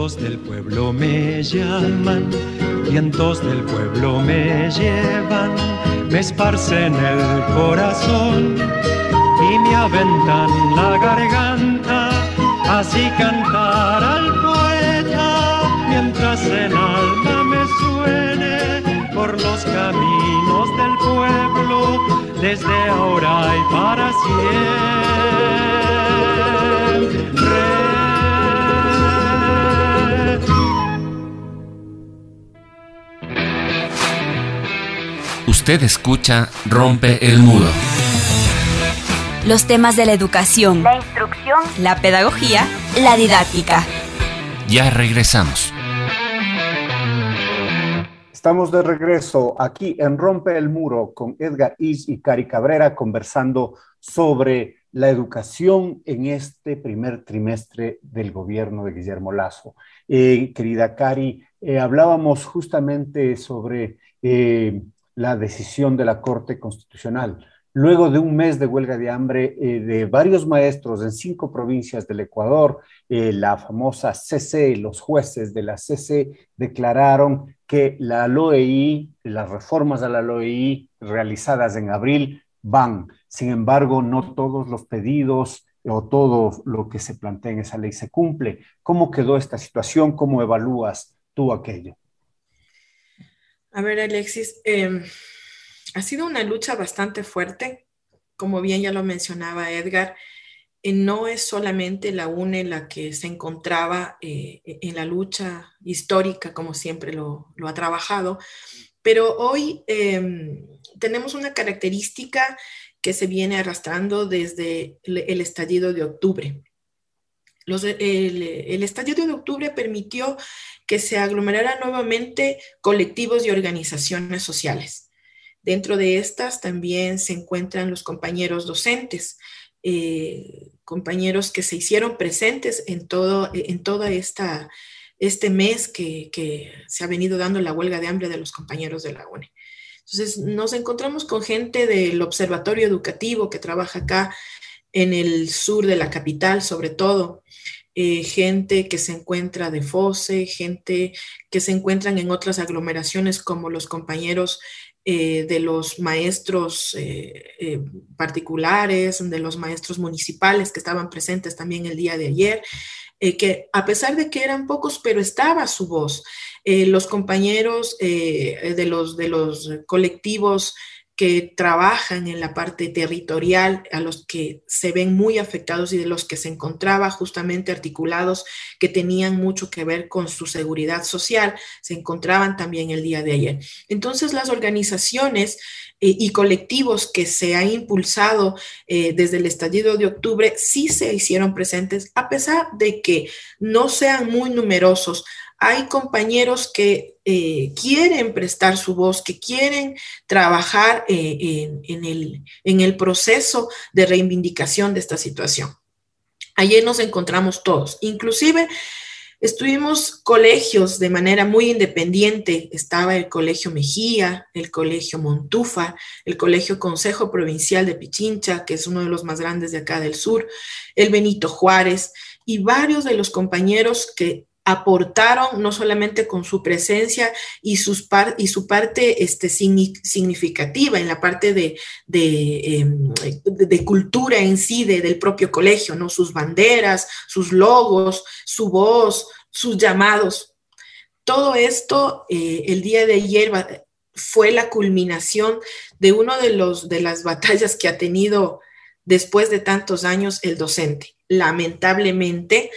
Vientos del pueblo me llaman, vientos del pueblo me llevan, me esparcen el corazón y me aventan la garganta, así cantar al poeta mientras el alma me suene por los caminos del pueblo, desde ahora y para siempre. Usted escucha Rompe el Muro. Los temas de la educación, la instrucción, la pedagogía, la didáctica. Ya regresamos. Estamos de regreso aquí en Rompe el Muro con Edgar Is y Cari Cabrera conversando sobre la educación en este primer trimestre del gobierno de Guillermo Lazo. Eh, querida Cari, eh, hablábamos justamente sobre eh, la decisión de la Corte Constitucional. Luego de un mes de huelga de hambre eh, de varios maestros en cinco provincias del Ecuador, eh, la famosa CC, los jueces de la CC declararon que la LOEI, las reformas a la LOEI realizadas en abril van. Sin embargo, no todos los pedidos o todo lo que se plantea en esa ley se cumple. ¿Cómo quedó esta situación? ¿Cómo evalúas tú aquello? A ver, Alexis, em, ha sido una lucha bastante fuerte, como bien ya lo mencionaba Edgar. Eh, no es solamente la UNE la que se encontraba eh, en la lucha histórica, como siempre lo, ha trabajado, pero hoy em, tenemos una característica que se viene arrastrando desde el, estallido de octubre. el, el, estallido de octubre permitió que se aglomeraran nuevamente colectivos y organizaciones sociales. Dentro de estas también se encuentran los compañeros docentes, eh, compañeros que se hicieron presentes en todo, en toda esta, este mes que, que, se ha venido dando la huelga de hambre de los compañeros de la UNE. Entonces, nos encontramos con gente del Observatorio Educativo que trabaja acá en el sur de la capital, sobre todo, eh, gente que se encuentra de FOSE, gente que se encuentran en otras aglomeraciones como los compañeros eh, de los maestros eh, particulares, de los maestros municipales que estaban presentes también el día de ayer, que a pesar de que eran pocos, pero estaba su voz. Los compañeros de, los, de los colectivos que trabajan en la parte territorial, a los que se ven muy afectados y de los que se encontraba justamente articulados que tenían mucho que ver con su seguridad social, se encontraban también el día de ayer. Entonces, las organizaciones eh, y colectivos que se han impulsado desde el estallido de octubre sí se hicieron presentes, a pesar de que no sean muy numerosos, hay compañeros que eh, quieren prestar su voz, que quieren trabajar eh, en, el, proceso de reivindicación de esta situación. Ayer nos encontramos todos, inclusive Estuvimos colegios de manera muy independiente. Estaba el Colegio Mejía, el Colegio Montufa, el Colegio Consejo Provincial de Pichincha, que es uno de los más grandes de acá del sur, el Benito Juárez y varios de los compañeros que aportaron no solamente con su presencia y, sus y su parte este, significativa en la parte de, em, de, cultura en sí del propio colegio, ¿no? sus banderas, sus logos, su voz, sus llamados. Todo esto eh, el día de ayer fue la culminación de una de, los, de las batallas que ha tenido después de tantos años el docente. Lamentablemente,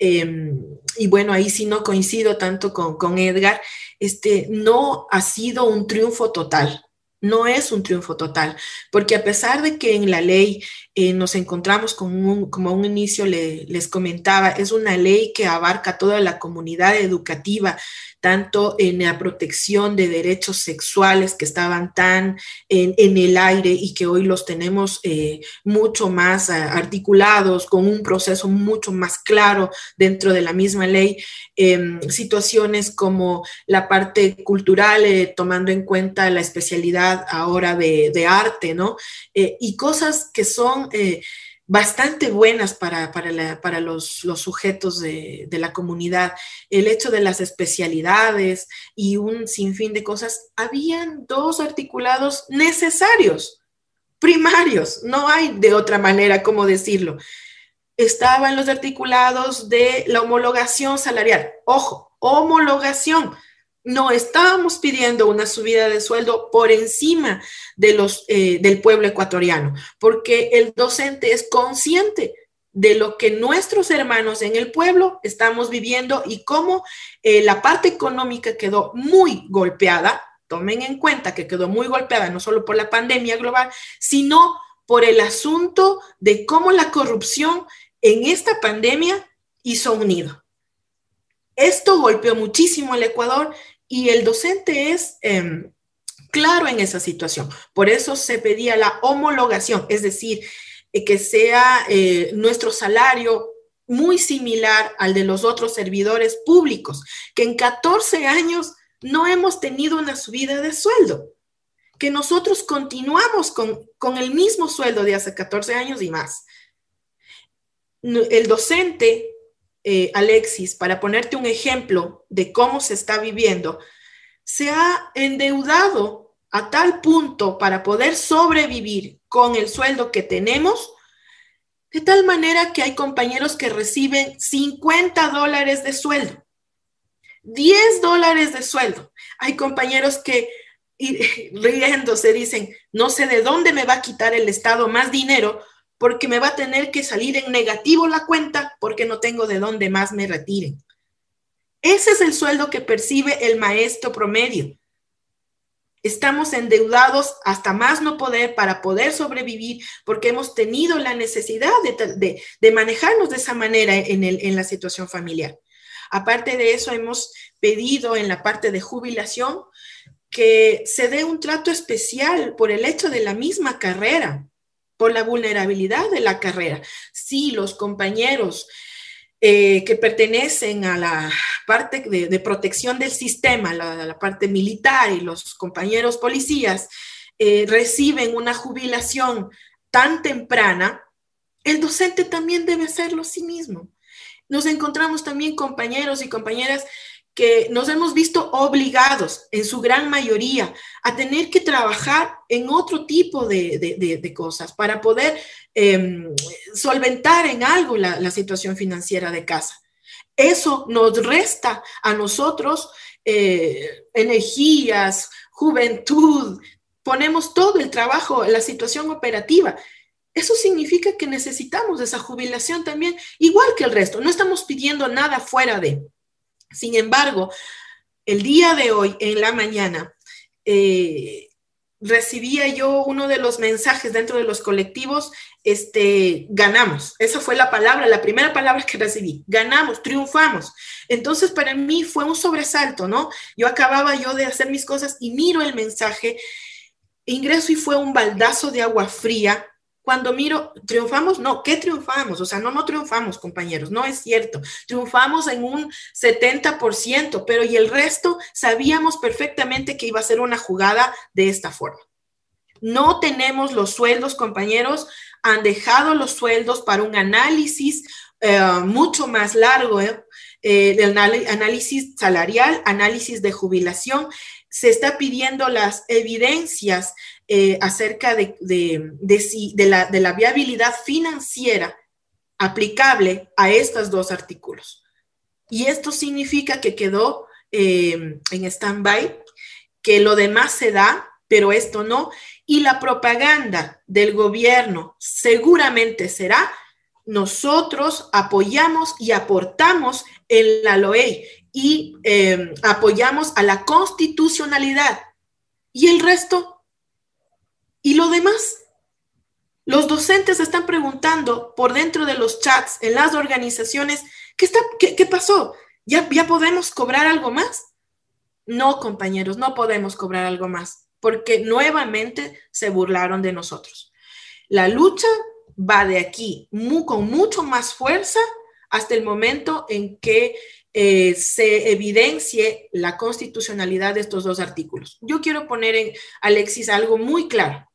Em, y bueno, ahí sí no coincido tanto con, con Edgar, este, no ha sido un triunfo total no es un triunfo total, porque a pesar de que en la ley eh, nos encontramos con un, como a un inicio les comentaba, es una ley que abarca toda la comunidad educativa, tanto en la protección de derechos sexuales que estaban tan en, el aire y que hoy los tenemos eh, mucho más ah, articulados, con un proceso mucho más claro dentro de la misma ley, em, situaciones como la parte cultural, eh, tomando en cuenta la especialidad ahora de, arte, ¿no? Eh, y cosas que son bastante buenas para, para, los, sujetos de, la comunidad. El hecho de las especialidades y un sinfín de cosas, habían dos articulados necesarios, primarios, no hay de otra manera como decirlo. Estaban los articulados de la homologación salarial. Ojo, homologación no estábamos pidiendo una subida de sueldo por encima de los, eh, del pueblo ecuatoriano, porque el docente es consciente de lo que nuestros hermanos en el pueblo estamos viviendo y cómo eh, la parte económica quedó muy golpeada. Tomen en cuenta que quedó muy golpeada no solo por la pandemia global, sino por el asunto de cómo la corrupción en esta pandemia hizo unido. Esto golpeó muchísimo al Ecuador y el docente es em, claro en esa situación. Por eso se pedía la homologación, es decir, eh, que sea eh, nuestro salario muy similar al de los otros servidores públicos, que en 14 años no hemos tenido una subida de sueldo, que nosotros continuamos con, con el mismo sueldo de hace 14 años y más. El docente eh, Alexis, para ponerte un ejemplo de cómo se está viviendo, se ha endeudado a tal punto para poder sobrevivir con el sueldo que tenemos, De tal manera que hay compañeros que reciben 50 dólares de sueldo, 10 dólares de sueldo. Hay compañeros que riéndose dicen, no sé de dónde me va a quitar el Estado más dinero porque me va a tener que salir en negativo la cuenta porque no tengo de dónde más me retiren. Ese es el sueldo que percibe el maestro promedio. Estamos endeudados hasta más no poder para poder sobrevivir porque hemos tenido la necesidad de, manejarnos de esa manera en la situación familiar. Aparte de eso, hemos pedido en la parte de jubilación que se dé un trato especial por el hecho de la misma carrera, por la vulnerabilidad de la carrera. Si los compañeros eh, que pertenecen a la parte de, protección del sistema, la, parte militar y los compañeros policías eh, reciben una jubilación tan temprana, el docente también debe hacerlo sí mismo. Nos encontramos también compañeros y compañeras que nos hemos visto obligados, en su gran mayoría, a tener que trabajar en otro tipo de, cosas para poder em, solventar en algo la, situación financiera de casa. Eso nos resta a nosotros eh, energías, juventud, ponemos todo el trabajo, la situación operativa. Eso significa que necesitamos esa jubilación también, igual que el resto. No estamos pidiendo nada fuera de. Sin embargo, el día de hoy, en la mañana, eh, recibía yo uno de los mensajes dentro de los colectivos, este, ganamos. Esa fue la palabra, la primera palabra que recibí. Ganamos, triunfamos. Entonces, para mí fue un sobresalto, ¿no? Yo acababa yo de hacer mis cosas y miro el mensaje, ingreso y fue un baldazo de agua fría cuando miro, triunfamos, no, ¿qué triunfamos? O sea, no, no triunfamos, compañeros, no es cierto. Triunfamos en un 70%, pero y el resto sabíamos perfectamente que iba a ser una jugada de esta forma. No tenemos los sueldos, compañeros, han dejado los sueldos para un análisis eh, mucho más largo, ¿eh? eh el análisis salarial, análisis de jubilación. Se está pidiendo las evidencias eh, acerca de, la, viabilidad financiera aplicable a estos dos artículos. Y esto significa que quedó eh, en stand-by, que lo demás se da, pero esto no. Y la propaganda del gobierno seguramente será, nosotros apoyamos y aportamos en la LOE y eh, apoyamos a la constitucionalidad. Y el resto y lo demás, los docentes están preguntando por dentro de los chats, en las organizaciones, ¿qué, está, qué, pasó? ¿Ya, ¿Ya podemos cobrar algo más? No, compañeros, no podemos cobrar algo más, porque nuevamente se burlaron de nosotros. La lucha va de aquí con mucho más fuerza hasta el momento en que eh, se evidencie la constitucionalidad de estos dos artículos. Yo quiero poner en Alexis algo muy claro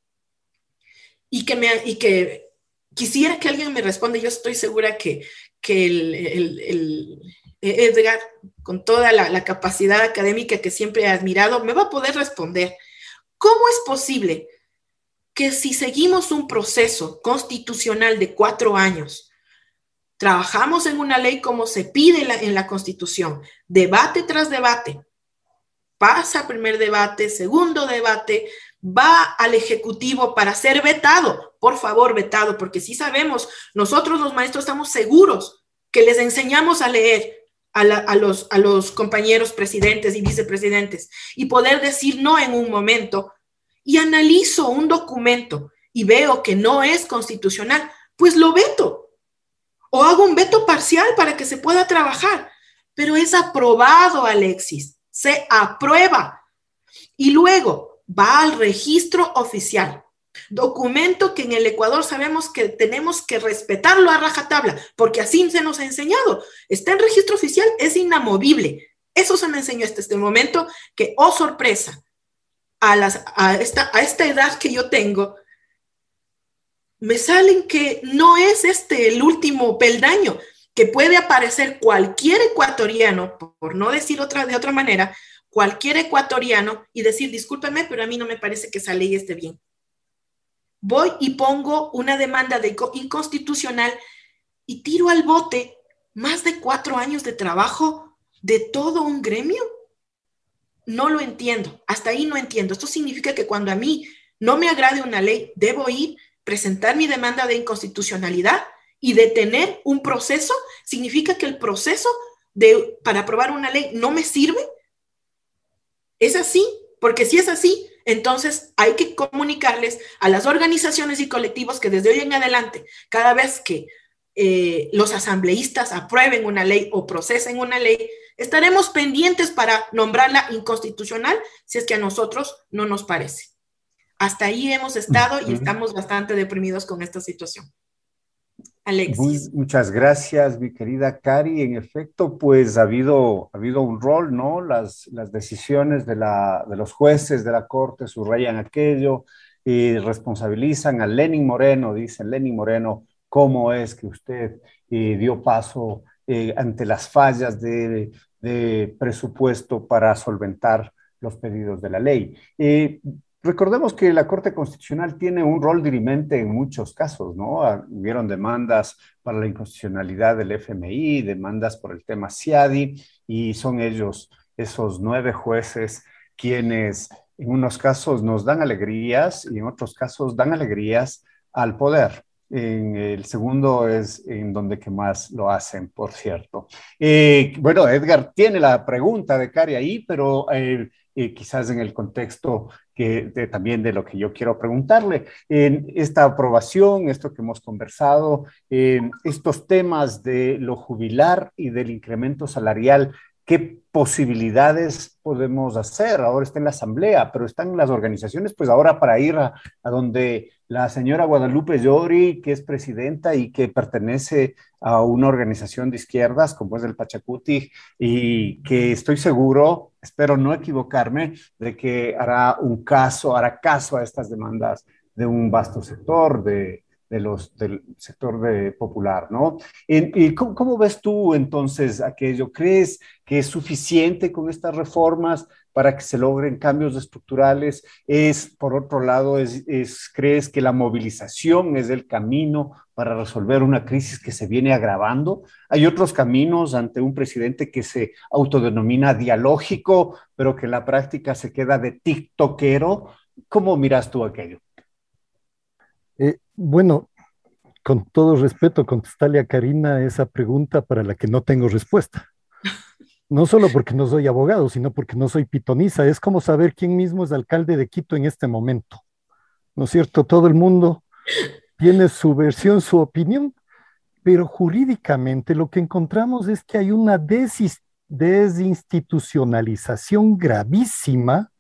y que, me, y que quisiera que alguien me responda. Yo estoy segura que, que el, Edgar, con toda la, capacidad académica que siempre he admirado, me va a poder responder. ¿Cómo es posible que si seguimos un proceso constitucional de cuatro años, trabajamos en una ley como se pide en la Constitución, debate tras debate, pasa primer debate, segundo debate, va al Ejecutivo para ser vetado. Por favor, vetado, porque si sabemos, nosotros los maestros estamos seguros que les enseñamos a leer a, a los compañeros presidentes y vicepresidentes y poder decir no en un momento y analizo un documento y veo que no es constitucional, pues lo veto. O hago un veto parcial para que se pueda trabajar. Pero es aprobado, Alexis. Se aprueba. Y luego, va al registro oficial. Documento que en el Ecuador sabemos que tenemos que respetarlo a rajatabla, porque así se nos ha enseñado. Está en registro oficial, es inamovible. Eso se me enseñó hasta este momento, que, oh sorpresa, a, esta, a esta edad que yo tengo, me salen que no es este el último peldaño, que puede aparecer cualquier ecuatoriano, por no decir otra, de otra manera, cualquier ecuatoriano y decir, discúlpeme, pero a mí no me parece que esa ley esté bien. voy y pongo una demanda de inconstitucional y tiro al bote más de cuatro años de trabajo de todo un gremio. No lo entiendo, hasta ahí no entiendo. Esto significa que cuando a mí no me agrade una ley, debo ir, presentar mi demanda de inconstitucionalidad y detener un proceso. ¿Significa que el proceso de, para aprobar una ley no me sirve? ¿Es así? Porque si es así, entonces hay que comunicarles a las organizaciones y colectivos que desde hoy en adelante, cada vez que eh, los asambleístas aprueben una ley o procesen una ley, estaremos pendientes para nombrarla inconstitucional si es que a nosotros no nos parece. Hasta ahí hemos estado y estamos bastante deprimidos con esta situación. Alexis. muchas gracias, mi querida Cari. En efecto, pues ha habido, ha habido un rol, ¿no? Las, las decisiones de, la, de los jueces de la Corte subrayan aquello y responsabilizan a Lenin Moreno, dice Lenin Moreno, cómo es que usted eh, dio paso eh, ante las fallas de, de, presupuesto para solventar los pedidos de la ley. Eh, Recordemos que la Corte Constitucional tiene un rol dirimente en muchos casos, ¿no? Ah, hubieron demandas para la inconstitucionalidad del FMI, demandas por el tema CIADI, y son ellos, esos nueve jueces, quienes en unos casos nos dan alegrías y en otros casos dan alegrías al poder. En el segundo es en donde que más lo hacen, por cierto. Eh, bueno, Edgar tiene la pregunta de Cari ahí, pero eh, quizás en el contexto que, también de lo que yo quiero preguntarle. En esta aprobación, esto que hemos conversado, en estos temas de lo jubilar y del incremento salarial, ¿qué posibilidades podemos hacer? Ahora está en la asamblea, pero están las organizaciones, pues ahora para ir a, a donde la señora Guadalupe Llori, que es presidenta y que pertenece a una organización de izquierdas como es el Pachacuti, y que estoy seguro, espero no equivocarme, de que hará un caso, hará caso a estas demandas de un vasto sector de, los, del sector de popular, ¿no? ¿Y, cómo, ves tú entonces aquello? ¿Crees que es suficiente con estas reformas para que se logren cambios estructurales? ¿Es, por otro lado, es, crees que la movilización es el camino para resolver una crisis que se viene agravando? Hay otros caminos ante un presidente que se autodenomina dialógico, pero que en la práctica se queda de tiktokero. ¿Cómo miras tú aquello? Eh, bueno, con todo respeto, contestarle a Karina esa pregunta para la que no tengo respuesta. No solo porque no soy abogado, sino porque no soy pitoniza. Es como saber quién mismo es alcalde de Quito en este momento. ¿No es cierto? Todo el mundo tiene su versión, su opinión, pero jurídicamente lo que encontramos es que hay una desinstitucionalización gravísima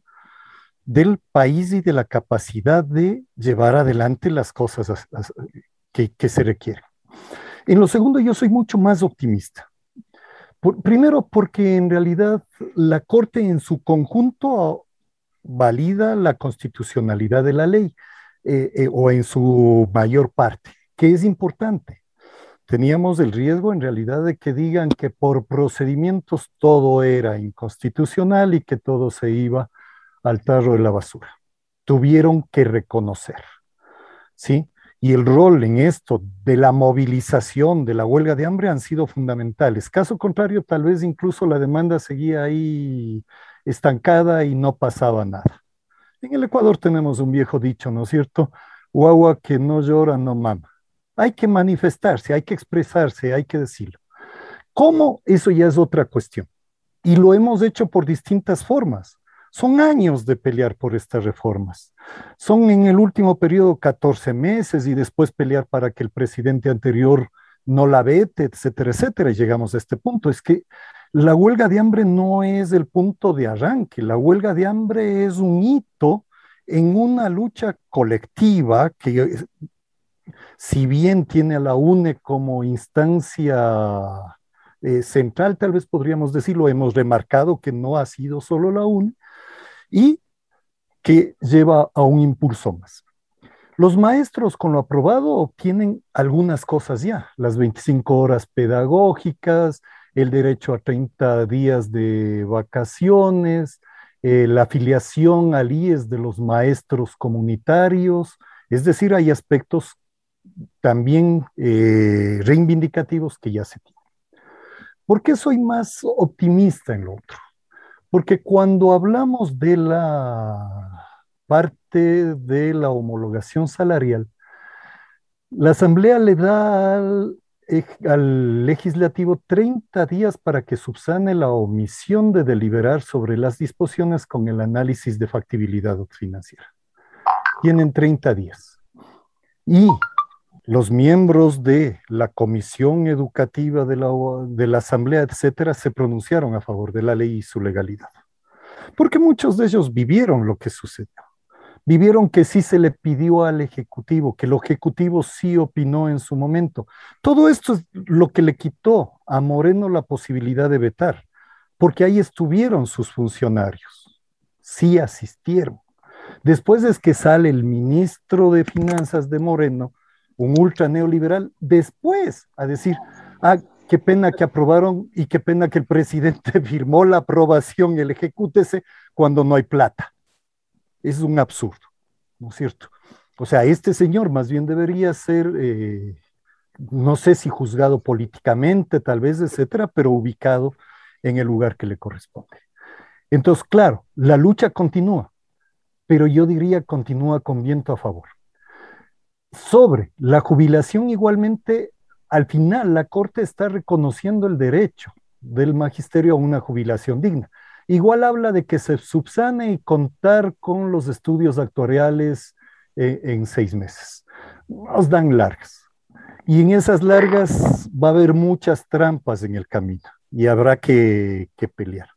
del país y de la capacidad de llevar adelante las cosas que, se requieren. En lo segundo, yo soy mucho más optimista. Primero, porque en realidad la Corte en su conjunto valida la constitucionalidad de la ley, eh, eh, o en su mayor parte, que es importante. Teníamos el riesgo en realidad de que digan que por procedimientos todo era inconstitucional y que todo se iba al tarro de la basura. Tuvieron que reconocer, ¿sí? Y el rol en esto de la movilización de la huelga de hambre han sido fundamentales. Caso contrario, tal vez incluso la demanda seguía ahí estancada y no pasaba nada. En el Ecuador tenemos un viejo dicho, ¿no es cierto? Guagua que no llora, no mama. Hay que manifestarse, hay que expresarse, hay que decirlo. ¿Cómo? Eso ya es otra cuestión. Y lo hemos hecho por distintas formas. Son años de pelear por estas reformas. Son en el último periodo 14 meses y después pelear para que el presidente anterior no la vete, etcétera, etcétera. Y llegamos a este punto. Es que la huelga de hambre no es el punto de arranque. La huelga de hambre es un hito en una lucha colectiva que, si bien tiene a la UNE como instancia eh, central, tal vez podríamos decirlo, hemos remarcado que no ha sido solo la UNE, y que lleva a un impulso más. Los maestros con lo aprobado obtienen algunas cosas ya, las 25 horas pedagógicas, el derecho a 30 días de vacaciones, eh, la afiliación al IES de los maestros comunitarios, Es decir, hay aspectos también eh, reivindicativos que ya se tienen. ¿Por qué soy más optimista en lo otro? Porque cuando hablamos de la parte de la homologación salarial, la Asamblea le da al, legislativo 30 días para que subsane la omisión de deliberar sobre las disposiciones con el análisis de factibilidad financiera. Tienen 30 días. Y los miembros de la comisión educativa de la, de la Asamblea, etcétera, se pronunciaron a favor de la ley y su legalidad. Porque muchos de ellos vivieron lo que sucedió. Vivieron que sí se le pidió al Ejecutivo, que el Ejecutivo sí opinó en su momento. Todo esto es lo que le quitó a Moreno la posibilidad de vetar, porque ahí estuvieron sus funcionarios, sí asistieron. Después es que sale el ministro de Finanzas de Moreno, un ultra neoliberal, después a decir, ah, qué pena que aprobaron y qué pena que el presidente firmó la aprobación el ejecútese cuando no hay plata. Es un absurdo, ¿no es cierto? O sea, este señor más bien debería ser, eh, no sé si juzgado políticamente, tal vez, etcétera, pero ubicado en el lugar que le corresponde. Entonces, claro, la lucha continúa, pero yo diría continúa con viento a favor. Sobre la jubilación igualmente, al final la Corte está reconociendo el derecho del magisterio a una jubilación digna. Igual habla de que se subsane y contar con los estudios actuariales eh, en seis meses. Nos dan largas. Y en esas largas va a haber muchas trampas en el camino y habrá que, que pelear.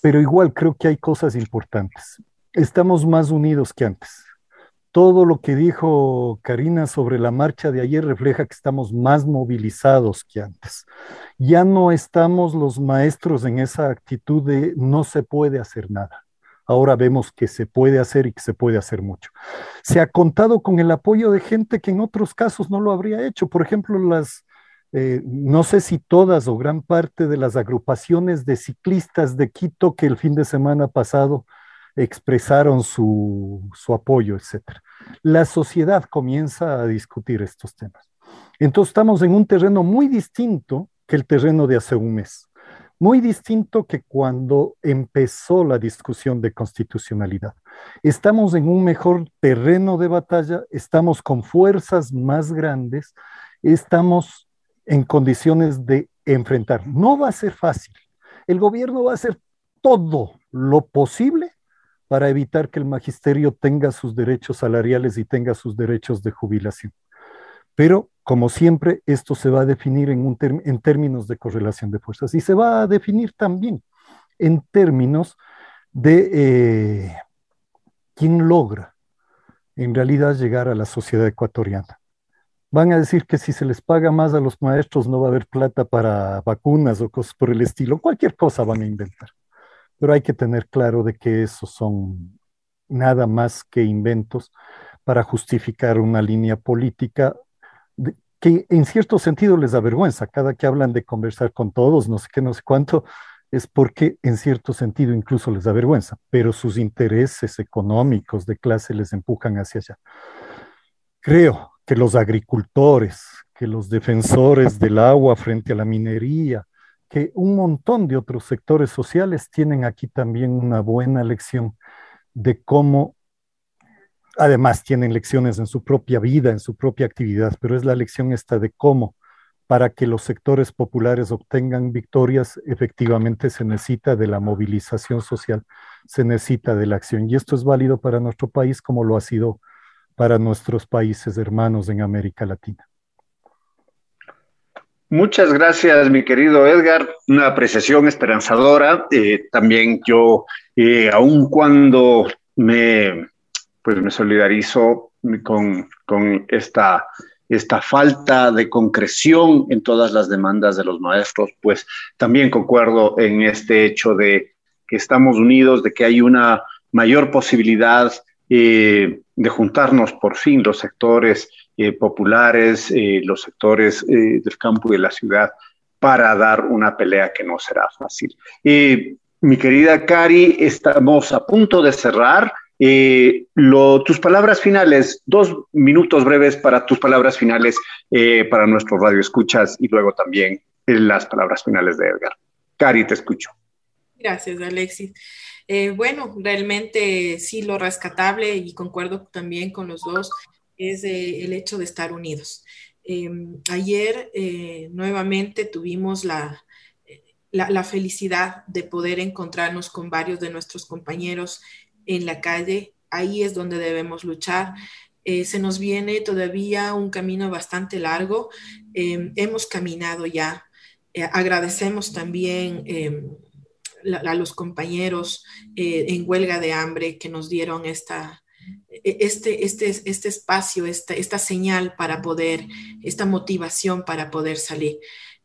Pero igual creo que hay cosas importantes. Estamos más unidos que antes todo lo que dijo Karina sobre la marcha de ayer refleja que estamos más movilizados que antes. Ya no estamos los maestros en esa actitud de no se puede hacer nada. Ahora vemos que se puede hacer y que se puede hacer mucho. Se ha contado con el apoyo de gente que en otros casos no lo habría hecho. Por ejemplo, las, eh, no sé si todas o gran parte de las agrupaciones de ciclistas de Quito que el fin de semana pasado expresaron su, apoyo, etc. La sociedad comienza a discutir estos temas. Entonces estamos en un terreno muy distinto que el terreno de hace un mes, muy distinto que cuando empezó la discusión de constitucionalidad. Estamos en un mejor terreno de batalla, estamos con fuerzas más grandes, estamos en condiciones de enfrentar. No va a ser fácil. El gobierno va a hacer todo lo posible para evitar que el magisterio tenga sus derechos salariales y tenga sus derechos de jubilación. Pero, como siempre, esto se va a definir en, un en términos de correlación de fuerzas y se va a definir también en términos de eh, quién logra en realidad llegar a la sociedad ecuatoriana. Van a decir que si se les paga más a los maestros no va a haber plata para vacunas o cosas por el estilo. Cualquier cosa van a inventar pero hay que tener claro de que esos son nada más que inventos para justificar una línea política que en cierto sentido les da vergüenza. Cada que hablan de conversar con todos, no sé qué, no sé cuánto, es porque en cierto sentido incluso les da vergüenza, pero sus intereses económicos de clase les empujan hacia allá. Creo que los agricultores, que los defensores del agua frente a la minería, que un montón de otros sectores sociales tienen aquí también una buena lección de cómo, además tienen lecciones en su propia vida, en su propia actividad, pero es la lección esta de cómo para que los sectores populares obtengan victorias, efectivamente se necesita de la movilización social, se necesita de la acción. Y esto es válido para nuestro país como lo ha sido para nuestros países hermanos en América Latina. Muchas gracias, mi querido Edgar. Una apreciación esperanzadora. Eh, también yo, eh, aun cuando me, pues me solidarizo con, con esta, esta falta de concreción en todas las demandas de los maestros, pues también concuerdo en este hecho de que estamos unidos, de que hay una mayor posibilidad eh, de juntarnos por fin los sectores eh, populares, eh, los sectores eh, del campo y de la ciudad, para dar una pelea que no será fácil. mi querida Cari, estamos a punto de cerrar. Eh, tus palabras finales, dos minutos breves para tus palabras finales para nuestro radio escuchas y luego también las palabras finales de Edgar. Cari, te escucho. Gracias, Alexis. bueno, realmente sí, lo rescatable y concuerdo también con los dos es el hecho de estar unidos. Em, ayer nuevamente tuvimos la, la, felicidad de poder encontrarnos con varios de nuestros compañeros en la calle. Ahí es donde debemos luchar. Eh, se nos viene todavía un camino bastante largo. Em, hemos caminado ya. Eh, agradecemos también em, a los compañeros eh, en huelga de hambre que nos dieron esta, este, este, este espacio, esta, esta señal para poder, esta motivación para poder salir.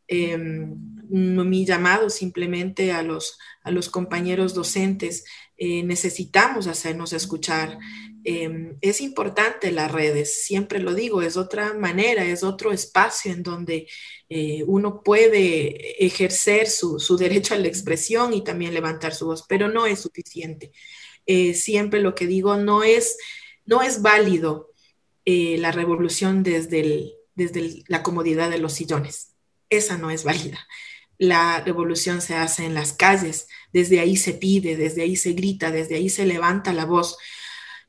Em, mi llamado simplemente a los, a los compañeros docentes, eh, necesitamos hacernos escuchar. Em, es importante las redes, siempre lo digo, es otra manera, es otro espacio en donde eh, uno puede ejercer su, su, derecho a la expresión y también levantar su voz, pero no es suficiente. Eh, siempre lo que digo, no es, no es válido la revolución desde, desde la comodidad de los sillones esa no es válida. La revolución se hace en las calles, desde ahí se pide, desde ahí se grita, desde ahí se levanta la voz.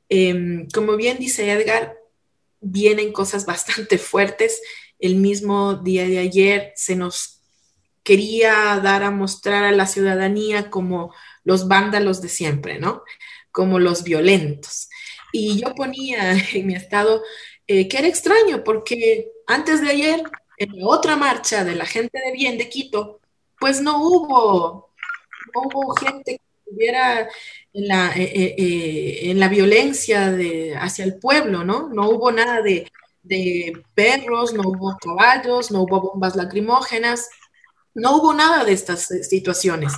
Em, como bien dice Edgar, vienen cosas bastante fuertes. El mismo día de ayer se nos quería dar a mostrar a la ciudadanía como los vándalos de siempre, ¿no? Como los violentos. Y yo ponía en mi estado eh, que era extraño porque antes de ayer en la otra marcha de la gente de bien de Quito, pues no hubo, no hubo gente que estuviera en la, eh, eh, en la violencia de, hacia el pueblo, ¿no? No hubo nada de, de perros, no hubo caballos, no hubo bombas lacrimógenas, no hubo nada de estas situaciones.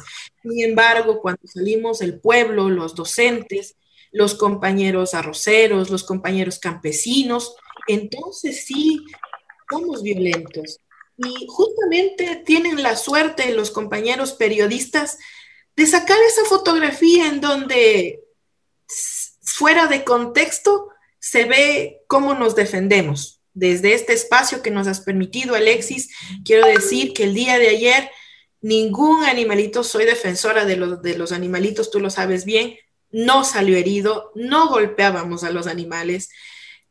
Sin embargo, cuando salimos el pueblo, los docentes, los compañeros arroceros, los compañeros campesinos, entonces sí somos violentos. Y justamente tienen la suerte los compañeros periodistas de sacar esa fotografía en donde fuera de contexto se ve cómo nos defendemos. Desde este espacio que nos has permitido, Alexis, quiero decir que el día de ayer ningún animalito, soy defensora de los, de los animalitos, tú lo sabes bien, no salió herido, no golpeábamos a los animales,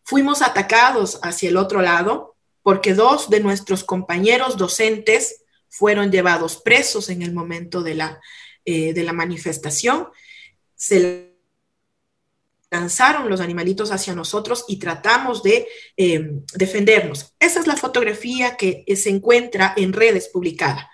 fuimos atacados hacia el otro lado, porque dos de nuestros compañeros docentes fueron llevados presos en el momento de la, eh, de la manifestación. Se lanzaron los animalitos hacia nosotros y tratamos de eh, defendernos. Esa es la fotografía que se encuentra en redes publicada.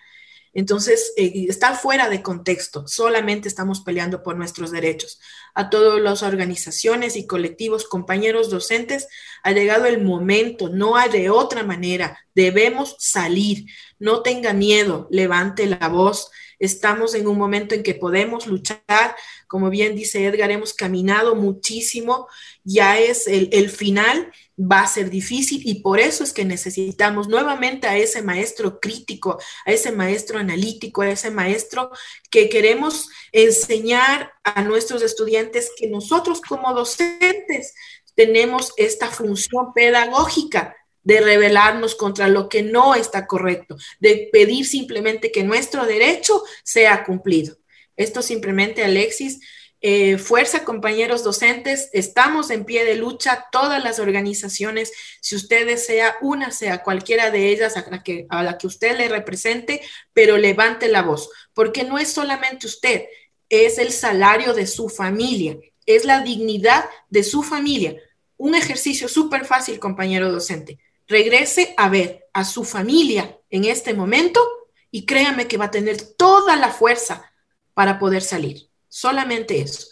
Entonces, eh, está fuera de contexto, solamente estamos peleando por nuestros derechos. A todas las organizaciones y colectivos, compañeros docentes, ha llegado el momento, no hay de otra manera, debemos salir, no tenga miedo, levante la voz. Estamos en un momento en que podemos luchar, como bien dice Edgar, hemos caminado muchísimo, ya es el, el final va a ser difícil y por eso es que necesitamos nuevamente a ese maestro crítico, a ese maestro analítico, a ese maestro que queremos enseñar a nuestros estudiantes que nosotros como docentes tenemos esta función pedagógica de rebelarnos contra lo que no está correcto, de pedir simplemente que nuestro derecho sea cumplido. Esto simplemente, Alexis, eh, fuerza, compañeros docentes, estamos en pie de lucha, todas las organizaciones, si usted desea una, sea cualquiera de ellas a la, que, a la que usted le represente, pero levante la voz, porque no es solamente usted, es el salario de su familia, es la dignidad de su familia. Un ejercicio súper fácil, compañero docente. Regrese a ver a su familia en este momento y créame que va a tener toda la fuerza para poder salir. Solamente eso.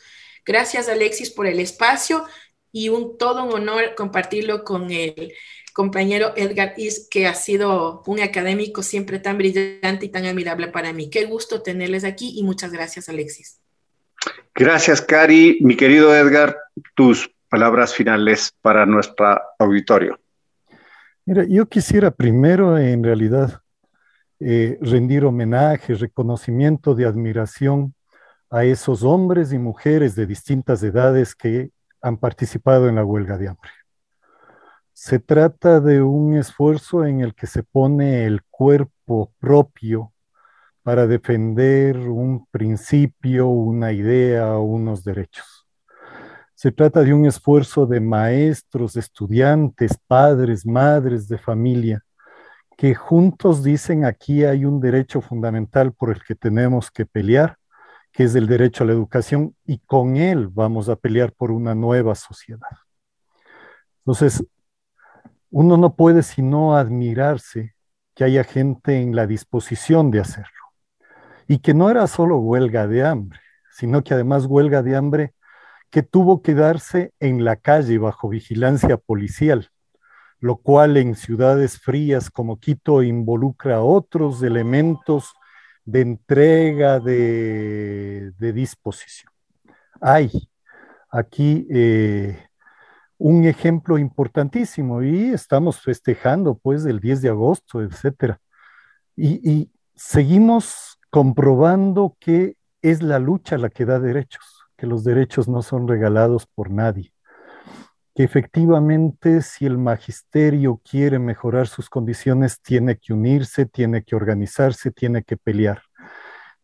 Gracias Alexis por el espacio y un todo un honor compartirlo con el compañero Edgar Is, que ha sido un académico siempre tan brillante y tan admirable para mí. Qué gusto tenerles aquí y muchas gracias Alexis. Gracias Cari. Mi querido Edgar, tus palabras finales para nuestro auditorio. Mira, yo quisiera primero en realidad eh, rendir homenaje, reconocimiento de admiración a esos hombres y mujeres de distintas edades que han participado en la huelga de hambre. Se trata de un esfuerzo en el que se pone el cuerpo propio para defender un principio, una idea unos derechos. Se trata de un esfuerzo de maestros, estudiantes, padres, madres de familia, que juntos dicen aquí hay un derecho fundamental por el que tenemos que pelear, que es el derecho a la educación, y con él vamos a pelear por una nueva sociedad. Entonces, uno no puede sino admirarse que haya gente en la disposición de hacerlo. Y que no era solo huelga de hambre, sino que además huelga de hambre que tuvo que darse en la calle bajo vigilancia policial lo cual en ciudades frías como Quito involucra otros elementos de entrega, de, disposición. Hay aquí eh, un ejemplo importantísimo y estamos festejando pues el 10 de agosto, etcétera. Y, y seguimos comprobando que es la lucha la que da derechos, que los derechos no son regalados por nadie que efectivamente si el magisterio quiere mejorar sus condiciones, tiene que unirse, tiene que organizarse, tiene que pelear.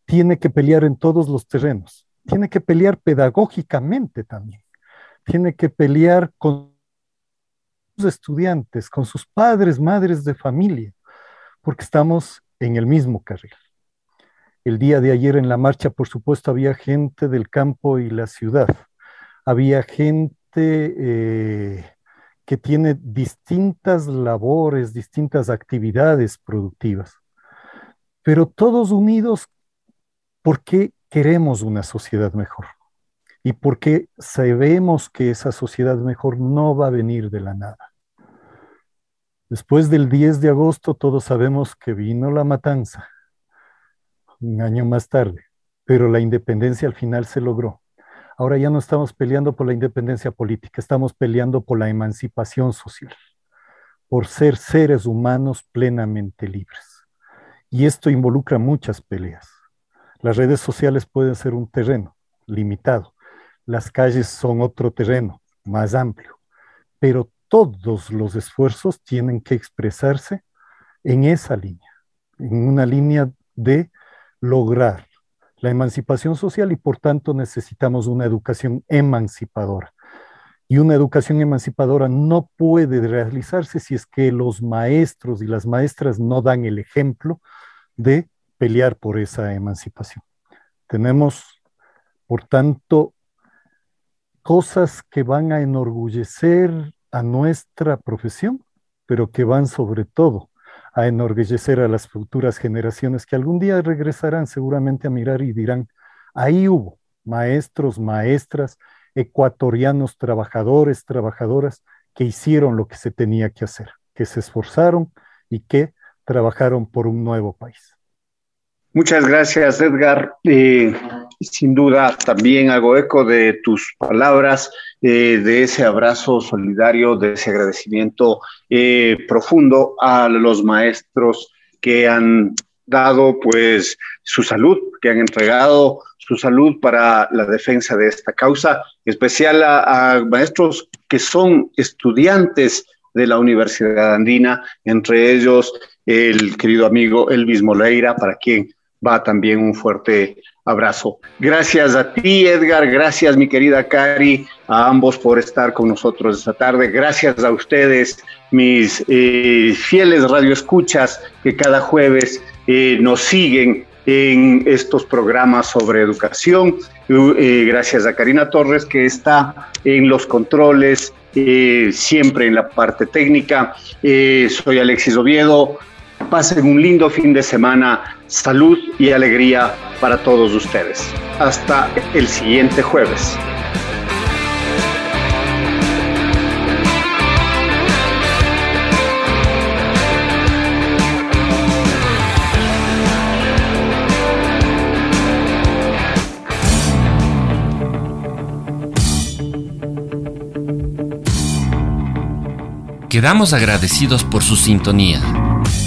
Tiene que pelear en todos los terrenos. Tiene que pelear pedagógicamente también. Tiene que pelear con sus estudiantes, con sus padres, madres de familia, porque estamos en el mismo carril. El día de ayer en la marcha, por supuesto, había gente del campo y la ciudad. Había gente eh, que tiene distintas labores, distintas actividades productivas, pero todos unidos porque queremos una sociedad mejor y porque sabemos que esa sociedad mejor no va a venir de la nada. Después del 10 de agosto todos sabemos que vino la matanza, un año más tarde, pero la independencia al final se logró. Ahora ya no estamos peleando por la independencia política, estamos peleando por la emancipación social, por ser seres humanos plenamente libres. Y esto involucra muchas peleas. Las redes sociales pueden ser un terreno limitado, las calles son otro terreno más amplio, pero todos los esfuerzos tienen que expresarse en esa línea, en una línea de lograr la emancipación social y por tanto necesitamos una educación emancipadora. Y una educación emancipadora no puede realizarse si es que los maestros y las maestras no dan el ejemplo de pelear por esa emancipación. Tenemos, por tanto, cosas que van a enorgullecer a nuestra profesión, pero que van sobre todo a enorgullecer a las futuras generaciones que algún día regresarán seguramente a mirar y dirán, ahí hubo maestros, maestras, ecuatorianos, trabajadores, trabajadoras que hicieron lo que se tenía que hacer, que se esforzaron y que trabajaron por un nuevo país. Muchas gracias, Edgar. Eh, sin duda, también hago eco de tus palabras, eh, de ese abrazo solidario, de ese agradecimiento eh, profundo a los maestros que han dado pues su salud, que han entregado su salud para la defensa de esta causa, especial a, a maestros que son estudiantes de la Universidad Andina, entre ellos el querido amigo Elvis Moleira, para quien va también un fuerte abrazo. Gracias a ti, Edgar, gracias mi querida Cari, a ambos por estar con nosotros esta tarde. Gracias a ustedes, mis eh, fieles radioescuchas que cada jueves eh, nos siguen en estos programas sobre educación. Eh, gracias a Karina Torres que está en los controles, siempre en la parte técnica. soy Alexis Oviedo. Pasen un lindo fin de semana, salud y alegría para todos ustedes. Hasta el siguiente jueves. Quedamos agradecidos por su sintonía.